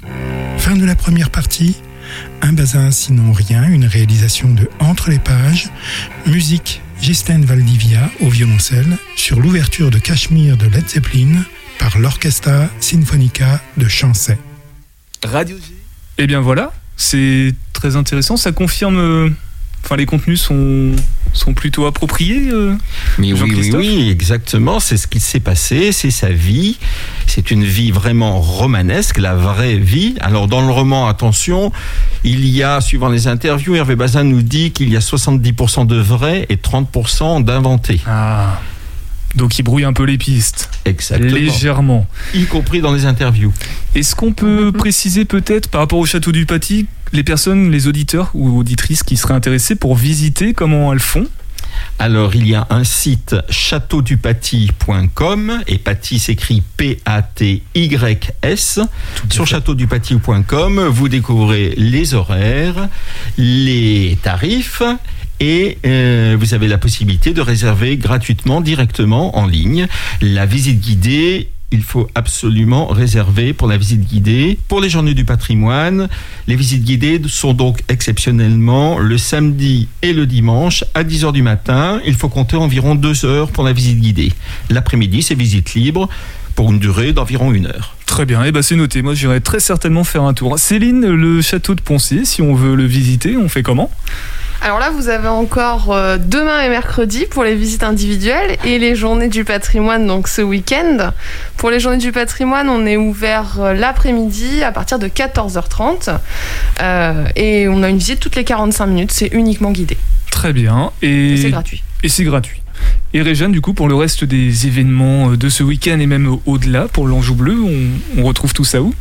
Speaker 9: Fin de la première partie. Un bazin sinon rien, une réalisation de Entre les pages. Musique Ghislaine Valdivia au violoncelle sur l'ouverture de Cachemire de Led Zeppelin par l'Orchestra Sinfonica de Chancey.
Speaker 2: Radio G. Eh bien voilà, c'est très intéressant. Ça confirme. Enfin, les contenus sont, sont plutôt appropriés. euh,
Speaker 5: Mais oui, oui, oui, exactement. C'est ce qui s'est passé, c'est sa vie. C'est une vie vraiment romanesque, la vraie vie. Alors, dans le roman, attention, il y a, suivant les interviews, Hervé Bazin nous dit qu'il y a 70% de vrai et 30% d'inventé.
Speaker 2: Ah. Donc il brouille un peu les pistes,
Speaker 5: Exactement.
Speaker 2: légèrement.
Speaker 5: Y compris dans les interviews.
Speaker 2: Est-ce qu'on peut préciser peut-être par rapport au château du Paty, les personnes, les auditeurs ou auditrices qui seraient intéressés pour visiter, comment elles font?
Speaker 5: Alors, il y a un site châteaudupaty.com et Paty s'écrit P-A-T-Y-S. Sur châteaudupaty.com, vous découvrez les horaires, les tarifs et euh, vous avez la possibilité de réserver gratuitement, directement en ligne. La visite guidée, il faut absolument réserver pour la visite guidée. Pour les journées du patrimoine, les visites guidées sont donc exceptionnellement le samedi et le dimanche à 10h du matin. Il faut compter environ 2 heures pour la visite guidée. L'après-midi, c'est visite libre pour une durée d'environ une heure.
Speaker 2: Très bien, et ben c'est noté. Moi, j'irai très certainement faire un tour. Céline, le château de Poncé, si on veut le visiter, on fait comment?
Speaker 7: Alors là, vous avez encore euh, demain et mercredi pour les visites individuelles et les journées du patrimoine, donc ce week-end. Pour les journées du patrimoine, on est ouvert euh, l'après-midi à partir de 14h30 euh, et on a une visite toutes les 45 minutes, c'est uniquement guidé.
Speaker 2: Très bien. Et,
Speaker 7: Et c'est gratuit.
Speaker 2: Et c'est gratuit. Et Réjeanne, du coup, pour le reste des événements de ce week-end et même au-delà, pour l'Anjou Bleu, on, on retrouve tout ça où?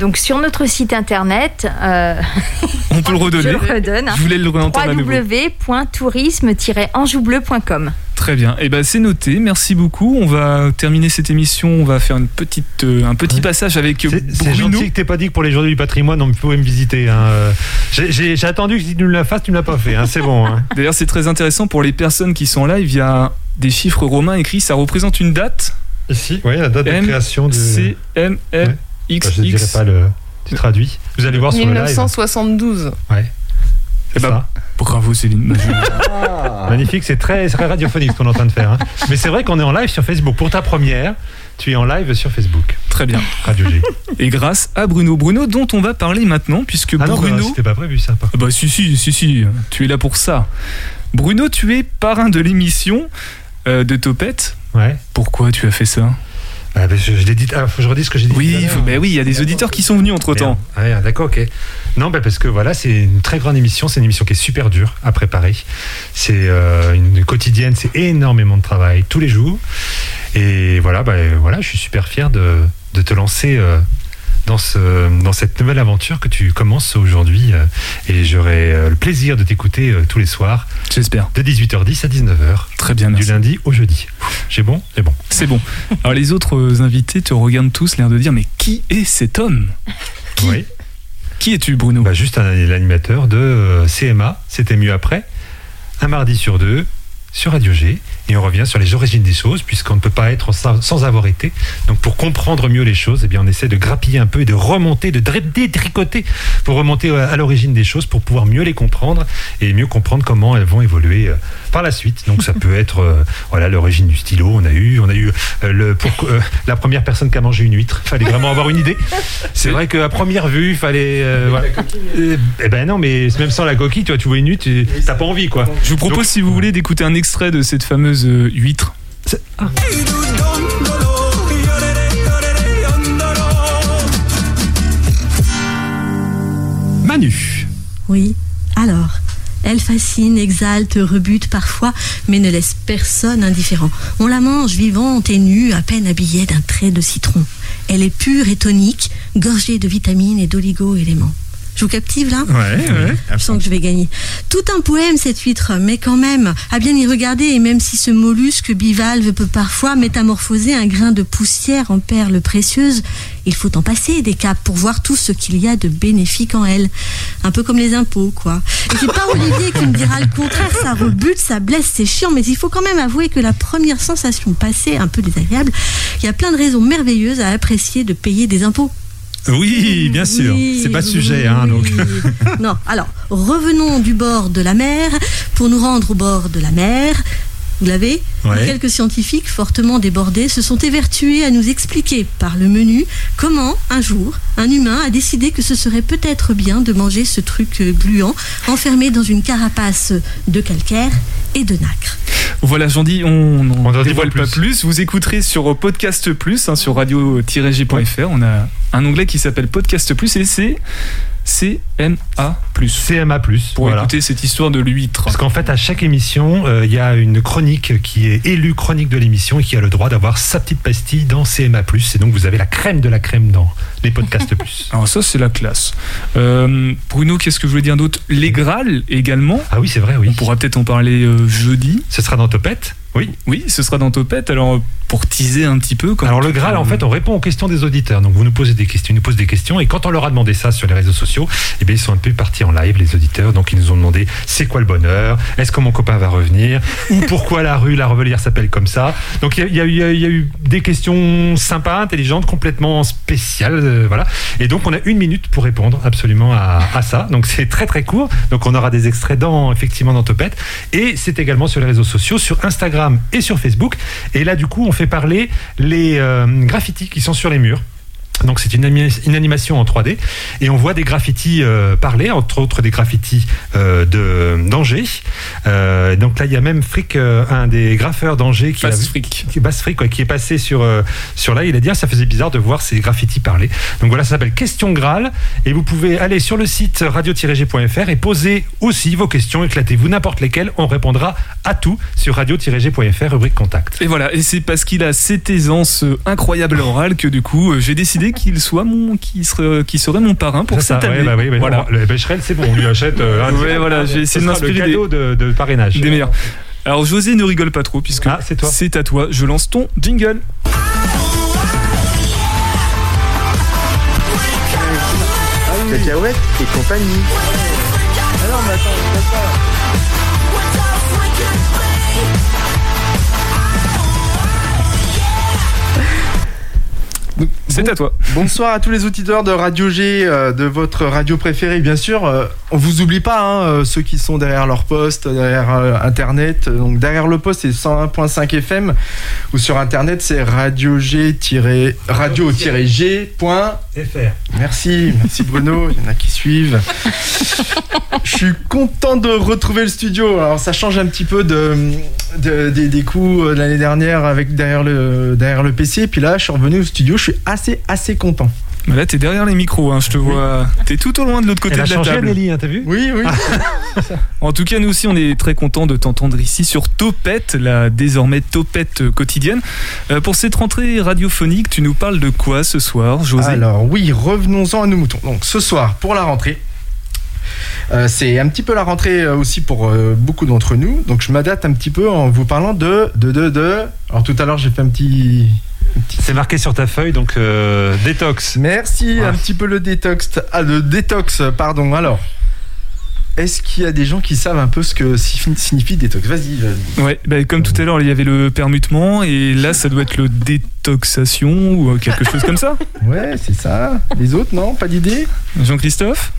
Speaker 1: Donc sur notre site internet, euh,
Speaker 2: On peut le
Speaker 1: je
Speaker 2: redonner
Speaker 1: le redonne,
Speaker 2: Je voulais le réentendre
Speaker 1: www.tourisme-anjoubbleu.com.
Speaker 2: Très bien. Et ben c'est noté. Merci beaucoup. On va terminer cette émission. On va faire une petite, euh, un petit passage avec euh,
Speaker 3: C'est c'est
Speaker 2: Bruno.
Speaker 3: gentil que t'aies pas dit que pour les journées du patrimoine, on pouvait me visiter. hein. J'ai j'ai- j'ai attendu que si tu me la fasses, tu me l'as pas fait. hein. C'est bon. hein.
Speaker 2: D'ailleurs, c'est très intéressant pour les personnes qui sont en live. Il y a des chiffres romains écrits. Ça représente une date?
Speaker 3: Ici, oui, la date de création de.
Speaker 2: C M X
Speaker 3: Enfin, je ne dirai
Speaker 2: X.
Speaker 3: pas le. Tu traduis. Vous allez voir sur le live.
Speaker 7: 1972.
Speaker 3: Ouais.
Speaker 2: Eh ben,
Speaker 3: Ça.
Speaker 2: bravo Céline.
Speaker 3: Magnifique, c'est très, c'est très radiophonique ce qu'on est en train de faire. hein. Mais c'est vrai qu'on est en live sur Facebook. Pour ta première, tu es en live sur Facebook.
Speaker 2: Très bien.
Speaker 3: Radio G.
Speaker 2: Et grâce à Bruno. Bruno, dont on va parler maintenant, puisque
Speaker 3: Ah non, bah,
Speaker 2: Bruno.
Speaker 3: c'était pas prévu ça. par
Speaker 2: Ah Bah si, si, si, si, tu es là pour ça. Bruno, tu es parrain de l'émission euh, de Topette.
Speaker 3: Ouais.
Speaker 2: Pourquoi tu as fait ça?
Speaker 3: Ah, je je l'ai dit. Ah, faut que je redise ce que j'ai dit.
Speaker 2: Oui, bah oui, il y a des auditeurs qui sont venus entre-temps.
Speaker 3: Merde. Ouais, d'accord, ok. Non, bah, parce que voilà, c'est une très grande émission. C'est une émission qui est super dure à préparer. C'est euh, une quotidienne, c'est énormément de travail tous les jours. Et voilà, bah, voilà, je suis super fier de, de te lancer. euh, dans, ce, dans cette nouvelle aventure que tu commences aujourd'hui euh, et j'aurai euh, le plaisir de t'écouter euh, tous les soirs
Speaker 2: J'espère.
Speaker 3: de 18h10 à 19h
Speaker 2: Très bien,
Speaker 3: du
Speaker 2: merci.
Speaker 3: lundi au jeudi. J'ai bon? C'est bon.
Speaker 2: C'est bon. Alors les autres invités te regardent tous, l'air de dire, mais qui est cet homme? Qui
Speaker 3: Oui.
Speaker 2: Qui es-tu, Bruno?
Speaker 3: Bah, juste l'animateur de CMA, c'était mieux après, un mardi sur deux, sur Radio G, et on revient sur les origines des choses, puisqu'on ne peut pas être sans, sans avoir été. Donc pour comprendre mieux les choses, eh bien, on essaie de grappiller un peu et de remonter, de détricoter, pour remonter à, à l'origine des choses, pour pouvoir mieux les comprendre, et mieux comprendre comment elles vont évoluer euh, par la suite. Donc ça peut être euh, voilà l'origine du stylo, on a eu, on a eu euh, le, pour, euh, la première personne qui a mangé une huître, fallait vraiment avoir une idée. C'est vrai qu'à première vue, il fallait... euh, voilà. Euh, eh ben non, mais même sans la coquille, tu vois, tu vois une huître, tu- t'as pas envie, quoi.
Speaker 2: Je vous propose,
Speaker 3: Donc-
Speaker 2: si vous voulez, d'écouter un extrait de cette fameuse euh, huître. Manu.
Speaker 10: Oui. Alors, elle fascine, exalte, rebute parfois, mais ne laisse personne indifférent. On la mange vivante et nue, à peine habillée d'un trait de citron. Elle est pure et tonique, gorgée de vitamines et d'oligo-éléments. Je vous captive là
Speaker 2: Ouais, ouais.
Speaker 10: Je sens que je vais gagner. Tout un poème cette huître, mais quand même, à bien y regarder, et même si ce mollusque bivalve peut parfois métamorphoser un grain de poussière en perles précieuses, il faut en passer des caps pour voir tout ce qu'il y a de bénéfique en elle. Un peu comme les impôts, quoi. Et c'est pas Olivier qui me dira le contraire, ça rebute, ça blesse, c'est chiant, mais il faut quand même avouer que la première sensation passée, un peu désagréable, il y a plein de raisons merveilleuses à apprécier de payer des impôts.
Speaker 3: Oui, bien sûr.
Speaker 10: Oui,
Speaker 3: c'est pas
Speaker 10: oui,
Speaker 3: sujet, hein, donc.
Speaker 10: non, alors, revenons du bord de la mer pour nous rendre au bord de la mer. Vous l'avez
Speaker 3: Ouais.
Speaker 10: Quelques scientifiques fortement débordés se sont évertués à nous expliquer par le menu comment, un jour, un humain a décidé que ce serait peut-être bien de manger ce truc gluant enfermé dans une carapace de calcaire et de nacre.
Speaker 2: Voilà, j'en dis, on n'en dévoile pas
Speaker 3: plus.
Speaker 2: plus. Vous écouterez sur Podcast Plus, hein, sur radio-g.fr. On a un onglet qui s'appelle Podcast Plus et c'est CMA Plus.
Speaker 3: CMA+.
Speaker 2: Pour
Speaker 3: voilà.
Speaker 2: écouter cette histoire de l'huître.
Speaker 3: Parce qu'en fait, à chaque émission, euh, il y a une chronique qui est élue chronique de l'émission et qui a le droit d'avoir sa petite pastille dans CMA+. Et donc, vous avez la crème de la crème dans les podcasts plus.
Speaker 2: Alors ça, c'est la classe. Euh, Bruno, qu'est-ce que je voulais dire d'autre? Les Graal également?
Speaker 3: Ah oui, c'est vrai, oui.
Speaker 2: On pourra peut-être en parler euh, jeudi.
Speaker 3: Ce sera dans Topette? Oui.
Speaker 2: Oui, ce sera dans Topette. Alors, pour teaser un petit peu.
Speaker 3: Alors le Graal, en fait, on répond aux questions des auditeurs. Donc vous nous posez des questions, ils nous posent des questions, et quand on leur a demandé ça sur les réseaux sociaux, eh sont un peu partis en live, les auditeurs. Donc ils nous ont demandé c'est quoi le bonheur, est-ce que mon copain va revenir, ou pourquoi la rue La Revelière s'appelle comme ça? Donc il y a, eu- des questions sympas, intelligentes, complètement spéciales, euh, voilà. Et donc on a une minute pour répondre absolument à, à ça. Donc c'est très très court. Donc on aura des extraits dans effectivement dans Topette, et c'est également sur les réseaux sociaux, sur Instagram et sur Facebook. Et là du coup on fait parler les euh, graffitis qui sont sur les murs. Donc c'est une, anima- une animation en 3D et on voit des graffitis euh, parler, entre autres des graffitis euh, de d'Angers. Euh, donc là il y a même Frick, euh, un des graffeurs d'Angers qui,
Speaker 2: Bass Frick.
Speaker 3: qui, Bass Frick, ouais, qui est passé sur sur là. Il a dit ah, ça faisait bizarre de voir ces graffitis parler. Donc voilà, ça s'appelle Question Graal et vous pouvez aller sur le site radio-g.fr et poser aussi vos questions. Éclatez-vous n'importe lesquelles, on répondra à tout sur radio-g.fr rubrique contact.
Speaker 2: Et voilà, et c'est parce qu'il a cette aisance incroyable orale que du coup j'ai décidé qu'il soit mon, qu'il serait, qu'il serait mon parrain pour
Speaker 3: C'est ça,
Speaker 2: cette
Speaker 3: ouais,
Speaker 2: année.
Speaker 3: bah oui, mais
Speaker 2: voilà.
Speaker 3: non, le Becherel, c'est bon, on lui achète euh, un
Speaker 2: Ouais, voilà, j'ai essayé de m'inspirer
Speaker 3: cadeau de, de parrainage.
Speaker 2: Des meilleurs. Alors José ne rigole pas trop puisque
Speaker 3: Ah, c'est toi.
Speaker 2: c'est à toi. Je lance ton jingle.
Speaker 6: Cacahuètes et compagnie. Alors, mais attends, je pas.
Speaker 2: C'est à toi.
Speaker 6: Bonsoir à tous les auditeurs de Radio G, euh, de votre radio préférée, bien sûr. Euh, on vous oublie pas, hein, euh, ceux qui sont derrière leur poste, derrière euh, Internet. Donc derrière le poste, c'est 101.5 FM, ou sur Internet, c'est radio G radio-g.
Speaker 3: FR.
Speaker 6: Merci, merci Bruno, il y en a qui suivent. Je suis content de retrouver le studio. Alors ça change un petit peu de, de- des, coups de l'année dernière avec derrière le, derrière le PC. Puis là, je suis revenu au studio, je suis assez, assez content.
Speaker 2: Bah Là t'es derrière les micros, hein, je te vois. T'es tout au loin de l'autre côté
Speaker 3: Elle a
Speaker 2: de la
Speaker 3: changé,
Speaker 2: table.
Speaker 3: Nelly, hein, t'as vu
Speaker 6: Oui, oui.
Speaker 2: En tout cas, nous aussi, on est très content de t'entendre ici sur Topette, la désormais Topette quotidienne. Euh, pour cette rentrée radiophonique, tu nous parles de quoi ce soir, José?
Speaker 6: Alors oui, revenons-en à nos moutons. Donc ce soir, pour la rentrée, euh, c'est un petit peu la rentrée euh, aussi pour euh, beaucoup d'entre nous. Donc je m'adapte un petit peu en vous parlant de... de, de, de... Alors tout à l'heure, j'ai fait un petit...
Speaker 3: C'est marqué sur ta feuille, donc euh, détox.
Speaker 6: Merci,
Speaker 3: Ouais.
Speaker 6: un petit peu le détox. Ah, le détox, pardon. Alors, est-ce qu'il y a des gens qui savent un peu ce que si- signifie détox? Vas-y, vas-y.
Speaker 2: Ouais, bah, comme tout à l'heure, il y avait le permutement, et là, ça doit être le détoxation ou euh, quelque chose comme ça.
Speaker 6: Ouais, c'est ça. Les autres, non? Pas d'idée?
Speaker 2: Jean-Christophe?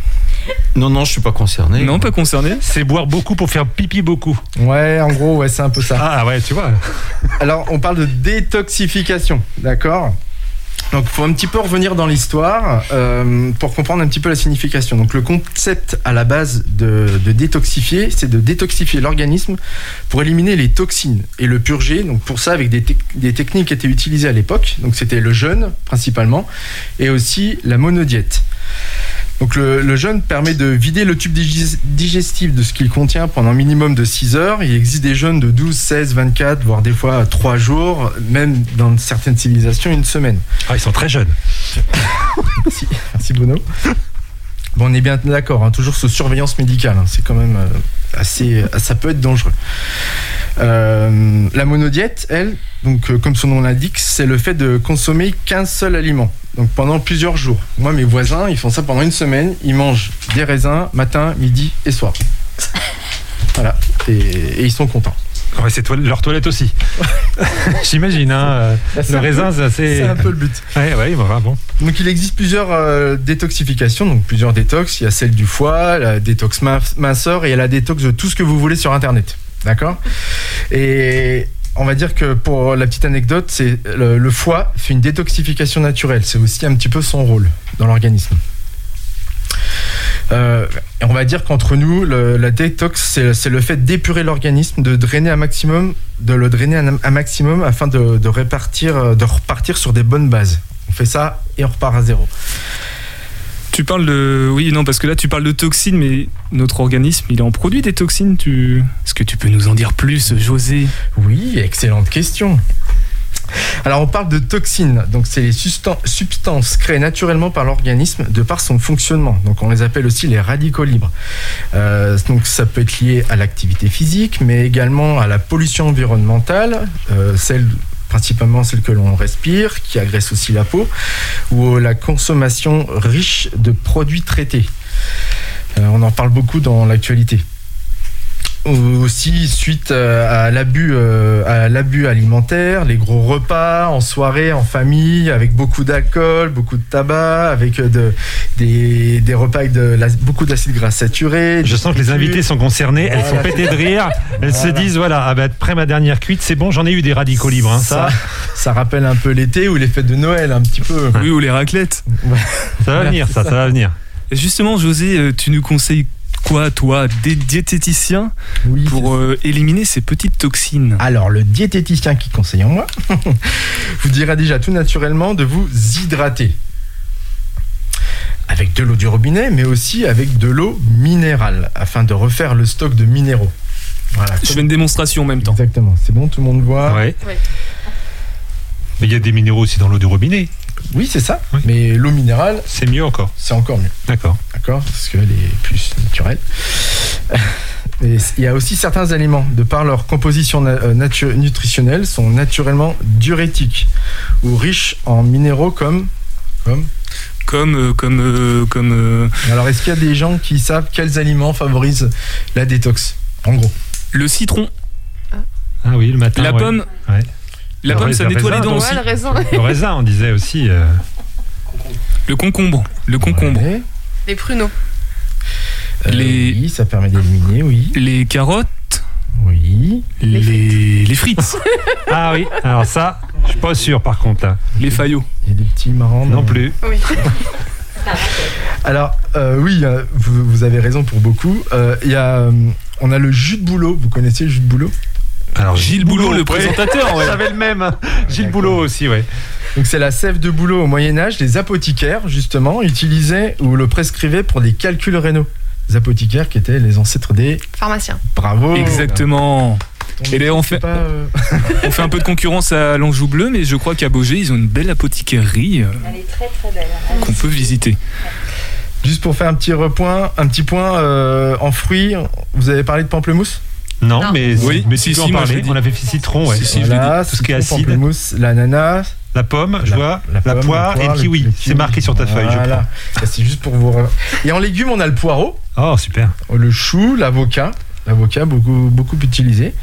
Speaker 5: Non, non, je suis pas concerné.
Speaker 2: Non, pas concerné.
Speaker 3: C'est boire beaucoup pour faire pipi beaucoup.
Speaker 6: Ouais, en gros, ouais, c'est un peu ça.
Speaker 3: Ah ouais, tu vois.
Speaker 6: Alors, on parle de détoxification, d'accord? Donc, faut un petit peu revenir dans l'histoire euh, pour comprendre un petit peu la signification. Donc, le concept à la base de, détoxifier, c'est de détoxifier l'organisme pour éliminer les toxines et le purger. Donc, pour ça, avec des techniques qui étaient utilisées à l'époque. Donc, c'était le jeûne principalement et aussi la monodiète. Donc le, le jeûne permet de vider le tube digestif de ce qu'il contient pendant minimum de 6 heures. Il existe des jeûnes de 12, 16, 24, voire des fois 3 jours, même dans certaines civilisations une semaine.
Speaker 3: Ah, ils sont très jeunes.
Speaker 6: Merci, merci Bruno. Bon, on est bien d'accord, hein, toujours sous surveillance médicale. hein, c'est quand même euh, assez, ça peut être dangereux. Euh, la monodiète, elle, donc euh, comme son nom l'indique, c'est le fait de consommer qu'un seul aliment. Donc pendant plusieurs jours. Moi, mes voisins, ils font ça pendant une semaine. Ils mangent des raisins matin, midi et soir. Voilà. Et, et ils sont contents.
Speaker 3: Ouais, c'est toi- leur toilette aussi. J'imagine, hein. euh,
Speaker 6: C'est
Speaker 3: Le raisin, c'est assez.
Speaker 6: C'est un peu le but.
Speaker 3: Ouais, ouais, bah, bon.
Speaker 6: Donc il existe plusieurs euh, détoxifications, donc plusieurs détox. Il y a celle du foie, la détox min- minceur et il y a la détox de tout ce que vous voulez sur Internet. D'accord? Et on va dire que pour la petite anecdote, c'est le, foie fait une détoxification naturelle. C'est aussi un petit peu son rôle dans l'organisme. Euh, on va dire qu'entre nous, la détox, c'est le fait d'épurer l'organisme, de le drainer un, maximum afin de, de repartir sur des bonnes bases. On fait ça et on repart à zéro.
Speaker 2: Tu parles de. Oui, non, parce que là, tu parles de toxines, mais notre organisme, il en produit des toxines. Tu... Est-ce que tu peux nous en dire plus, José?
Speaker 6: Oui, excellente question. Alors on parle de toxines, donc c'est les sustan- substances créées naturellement par l'organisme de par son fonctionnement. Donc on les appelle aussi les radicaux libres. Euh, donc ça peut être lié à l'activité physique, mais également à la pollution environnementale, euh, celle principalement celle que l'on respire, qui agresse aussi la peau, ou la consommation riche de produits traités. Euh, on en parle beaucoup dans l'actualité aussi suite euh, à l'abus euh, à l'abus alimentaire, les gros repas en soirée, en famille, avec beaucoup d'alcool, beaucoup de tabac, avec euh, de, des, des repas avec de la- beaucoup d'acides gras saturés.
Speaker 3: Je sens que les invités sont concernés, elles sont pétées de rire, elles se disent voilà, ah bah, après ma dernière cuite, c'est bon, j'en ai eu des radicaux libres. hein, ça,
Speaker 6: ça, ça rappelle un peu l'été ou les fêtes de Noël, un petit peu.
Speaker 2: Oui, ou les raclettes.
Speaker 3: ça va venir, ça, ça va venir.
Speaker 2: Et justement, José, tu nous conseilles quoi, toi, des diététiciens,
Speaker 6: Oui,
Speaker 2: pour euh, éliminer ces petites toxines?
Speaker 6: Alors, le diététicien qui conseille en moi vous dira déjà tout naturellement de vous hydrater. Avec de l'eau du robinet, mais aussi avec de l'eau minérale, afin de refaire le stock de minéraux. Voilà,
Speaker 2: Je fais une démonstration en même temps.
Speaker 6: Exactement, c'est bon, tout le monde voit?
Speaker 3: Ouais.
Speaker 7: Ouais.
Speaker 3: Mais il y a des minéraux aussi dans l'eau du robinet.
Speaker 6: Oui, c'est ça.
Speaker 3: Oui.
Speaker 6: Mais l'eau minérale,
Speaker 3: C'est mieux encore.
Speaker 6: c'est encore mieux.
Speaker 3: D'accord.
Speaker 6: D'accord Parce qu'elle est plus naturelle. Et il y a aussi certains aliments, de par leur composition euh, natu- nutritionnelle, sont naturellement diurétiques ou riches en minéraux comme. comme?
Speaker 2: Comme, euh, comme, euh, comme.
Speaker 6: Alors, est-ce qu'il y a des gens qui savent quels aliments favorisent la détox En gros?
Speaker 2: le citron,
Speaker 3: Ah oui, le matin.
Speaker 2: la
Speaker 3: ouais.
Speaker 2: pomme.
Speaker 3: Ouais.
Speaker 2: La
Speaker 3: Le
Speaker 2: pomme, ça nettoie les dents
Speaker 3: donc.
Speaker 2: aussi.
Speaker 7: Ouais, le raisin.
Speaker 3: Le raisin, on disait aussi. euh,
Speaker 2: Le concombre. Le concombre.
Speaker 6: Ouais.
Speaker 7: Les pruneaux.
Speaker 6: Euh,
Speaker 2: Les-
Speaker 6: Oui, ça permet d'éliminer, oui.
Speaker 2: Les carottes.
Speaker 6: Oui.
Speaker 2: Les, les frites.
Speaker 3: Ah oui, alors ça, je suis pas sûr par contre. là.
Speaker 2: les faillots.
Speaker 6: Il y a des petits marrants.
Speaker 3: Non
Speaker 6: dans-
Speaker 3: plus.
Speaker 7: Oui.
Speaker 6: Alors, euh, oui, euh, vous, vous avez raison pour beaucoup. Euh, Il y a, euh, on a le jus de bouleau. Vous connaissez le jus de bouleau?
Speaker 3: Alors
Speaker 2: Gilles Boulot, le présentateur. ouais.
Speaker 3: J'avais le même. hein. Gilles. Boulot aussi, ouais.
Speaker 6: Donc c'est la sève de bouleau au Moyen Âge. Les apothicaires, justement, utilisaient ou le prescrivaient pour des calculs rénaux. Les apothicaires qui étaient les ancêtres des...
Speaker 7: Pharmacien.
Speaker 6: Bravo
Speaker 2: Exactement.
Speaker 6: On
Speaker 2: Et d'ailleurs, on fait-
Speaker 6: pas, euh,
Speaker 2: On fait un peu de concurrence à l'Anjou Bleu, mais je crois qu'à Beaugé, ils ont une belle apothicarie euh,
Speaker 1: Elle est très très belle.
Speaker 2: qu'on peut visiter.
Speaker 6: Juste pour faire un petit repoint, un petit point euh, en fruits, vous avez parlé de pamplemousse?
Speaker 3: Non,
Speaker 7: Non.
Speaker 3: mais
Speaker 2: Oui,
Speaker 3: mais
Speaker 2: si,
Speaker 3: si,
Speaker 2: si, je l'ai
Speaker 3: parler.
Speaker 2: dit.
Speaker 3: On avait fait citron, ouais.
Speaker 2: Si, si,
Speaker 6: Voilà,
Speaker 3: tout ce qui est acide.
Speaker 6: l'ananas,
Speaker 3: La pomme, je
Speaker 6: la,
Speaker 3: vois,
Speaker 6: la
Speaker 3: la,
Speaker 6: pomme,
Speaker 3: poire
Speaker 6: la
Speaker 3: et le kiwi. C'est marqué sur ta feuille, je
Speaker 6: Voilà. Ça, C'est juste pour vous. Et en légumes, on a le poireau.
Speaker 3: Oh, super.
Speaker 6: le chou, l'avocat. L'avocat beaucoup, beaucoup utilisé.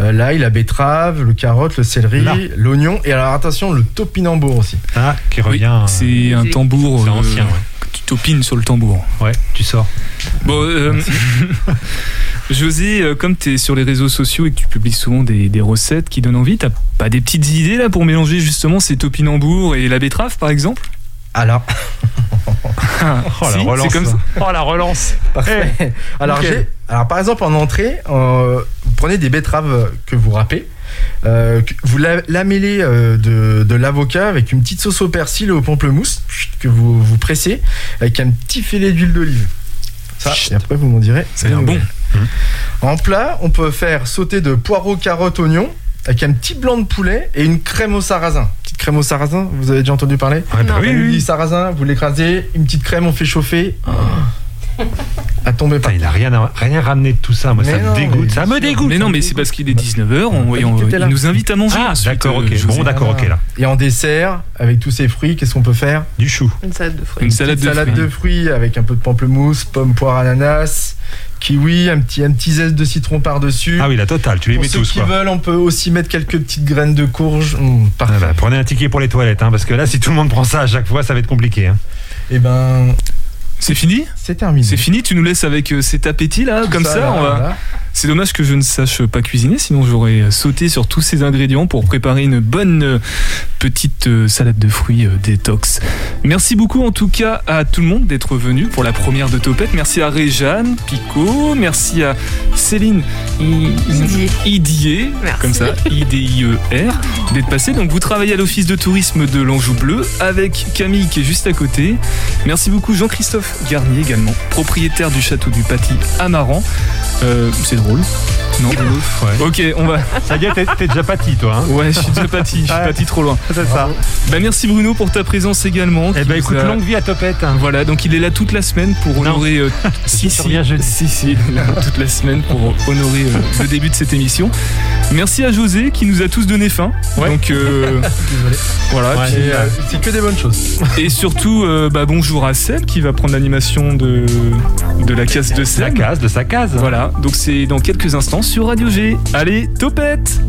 Speaker 6: Euh, l'ail, la betterave, le carotte, le céleri, l'oignon. Et alors attention, le topinambour aussi.
Speaker 3: Ah, qui
Speaker 2: Oui,
Speaker 3: revient. euh,
Speaker 2: c'est un tambour
Speaker 3: c'est
Speaker 2: euh,
Speaker 3: ancien, ouais.
Speaker 2: Tu topines sur le tambour.
Speaker 3: Ouais, tu sors.
Speaker 2: Bon, euh, José, euh, comme tu es sur les réseaux sociaux et que tu publies souvent des, des recettes qui donnent envie, t'as pas des petites idées là pour mélanger justement ces topinambours et la betterave par exemple?
Speaker 6: Alors,
Speaker 3: Oh,
Speaker 2: Si,
Speaker 3: la relance.
Speaker 2: c'est comme ça.
Speaker 3: Oh, la relance.
Speaker 6: parfait. Alors, j'ai- alors, par exemple, en entrée, euh, vous prenez des betteraves que vous râpez. Euh, vous la- lamellez euh, de, de l'avocat avec une petite sauce au persil et au pamplemousse que vous, vous pressez avec un petit filet d'huile d'olive. Ça,
Speaker 2: Chut.
Speaker 6: et après vous m'en direz.
Speaker 2: Ça a l'air
Speaker 6: des
Speaker 2: bon.
Speaker 6: nouvelles. En plat, on peut faire sauter de poireaux, carottes, oignons avec un petit blanc de poulet et une crème au sarrasin. Petite crème au sarrasin, vous avez déjà entendu parler
Speaker 3: Ouais, bah
Speaker 7: Non.
Speaker 3: oui,
Speaker 6: sarrasin, vous l'écrasez, une petite crème, on fait chauffer. À tomber par
Speaker 3: il a rien, à- rien ramené de tout ça. Moi,
Speaker 6: Mais
Speaker 3: ça
Speaker 6: non,
Speaker 3: me dégoûte. Ça me dégoûte.
Speaker 2: Mais non, mais c'est parce qu'il est 19h, on, on-
Speaker 6: T'étais
Speaker 2: il
Speaker 6: là.
Speaker 2: nous invite à manger.
Speaker 3: Ah, d'accord,
Speaker 2: euh,
Speaker 3: ok.
Speaker 2: José.
Speaker 3: Bon, d'accord, ok, là.
Speaker 6: Et en dessert, avec tous ces fruits, qu'est-ce qu'on peut faire?
Speaker 3: Du chou.
Speaker 7: Une salade de fruits.
Speaker 2: Une salade de
Speaker 6: salade
Speaker 2: fruits.
Speaker 6: de fruits avec un peu de pamplemousse, pomme, poire, ananas, kiwi, un petit, un petit zeste de citron par-dessus.
Speaker 3: Ah oui, la totale. Tu les
Speaker 6: Pour
Speaker 3: mets
Speaker 6: ceux
Speaker 3: tous,
Speaker 6: qui
Speaker 3: quoi.
Speaker 6: veulent, on peut aussi mettre quelques petites graines de courge. Hum,
Speaker 3: Ah
Speaker 6: parfait.
Speaker 3: bah, prenez un ticket pour les toilettes, hein, parce que là, si tout le monde prend ça à chaque fois, ça va être compliqué. hein.
Speaker 6: Et ben,
Speaker 2: C'est fini?
Speaker 6: C'est terminé.
Speaker 2: C'est fini, tu nous laisses avec euh, cet appétit là, comme ça,
Speaker 6: là,
Speaker 2: on va-. C'est dommage que je ne sache pas cuisiner, sinon j'aurais sauté sur tous ces ingrédients pour préparer une bonne euh, petite euh, salade de fruits euh, détox. Merci beaucoup en tout cas à tout le monde d'être venu pour la première de Topette. Merci à Réjeanne Picot, merci à Céline
Speaker 1: Idier.
Speaker 2: Comme ça, I-D-I-E-R, d'être passé. Donc vous travaillez à l'office de tourisme de l'Anjou Bleu avec Camille qui est juste à côté. Merci beaucoup Jean-Christophe Garnier également, propriétaire du château du Paty. Euh, c'est drôle. Non,
Speaker 3: Ouais.
Speaker 2: Ok, on va.
Speaker 3: Ça y est, t'es- t'es déjà pâti, toi. Hein.
Speaker 2: Ouais, je suis déjà parti, je suis
Speaker 3: Ouais.
Speaker 2: parti trop loin.
Speaker 3: C'est ça.
Speaker 2: Bah merci Bruno pour ta présence également.
Speaker 3: Eh ben,
Speaker 2: nous
Speaker 3: écoute,
Speaker 2: a-
Speaker 3: longue vie à Topette. hein.
Speaker 2: Voilà, donc il est là toute la semaine pour honorer. euh, si, si,
Speaker 3: jeudi.
Speaker 2: si, si, il est là toute la semaine pour honorer euh, le début de cette émission. Merci à José qui nous a tous donné faim.
Speaker 3: Ouais.
Speaker 2: Donc euh,
Speaker 6: Désolé.
Speaker 2: voilà.
Speaker 3: Ouais.
Speaker 2: puis,
Speaker 6: Et, euh, c'est que des bonnes choses.
Speaker 2: et surtout, euh, bah, bonjour à Seb qui va prendre l'animation de, de la case de
Speaker 3: La
Speaker 2: Seb.
Speaker 3: case de sa case.
Speaker 2: Voilà, donc c'est dans quelques instants sur Radio G. Allez, topette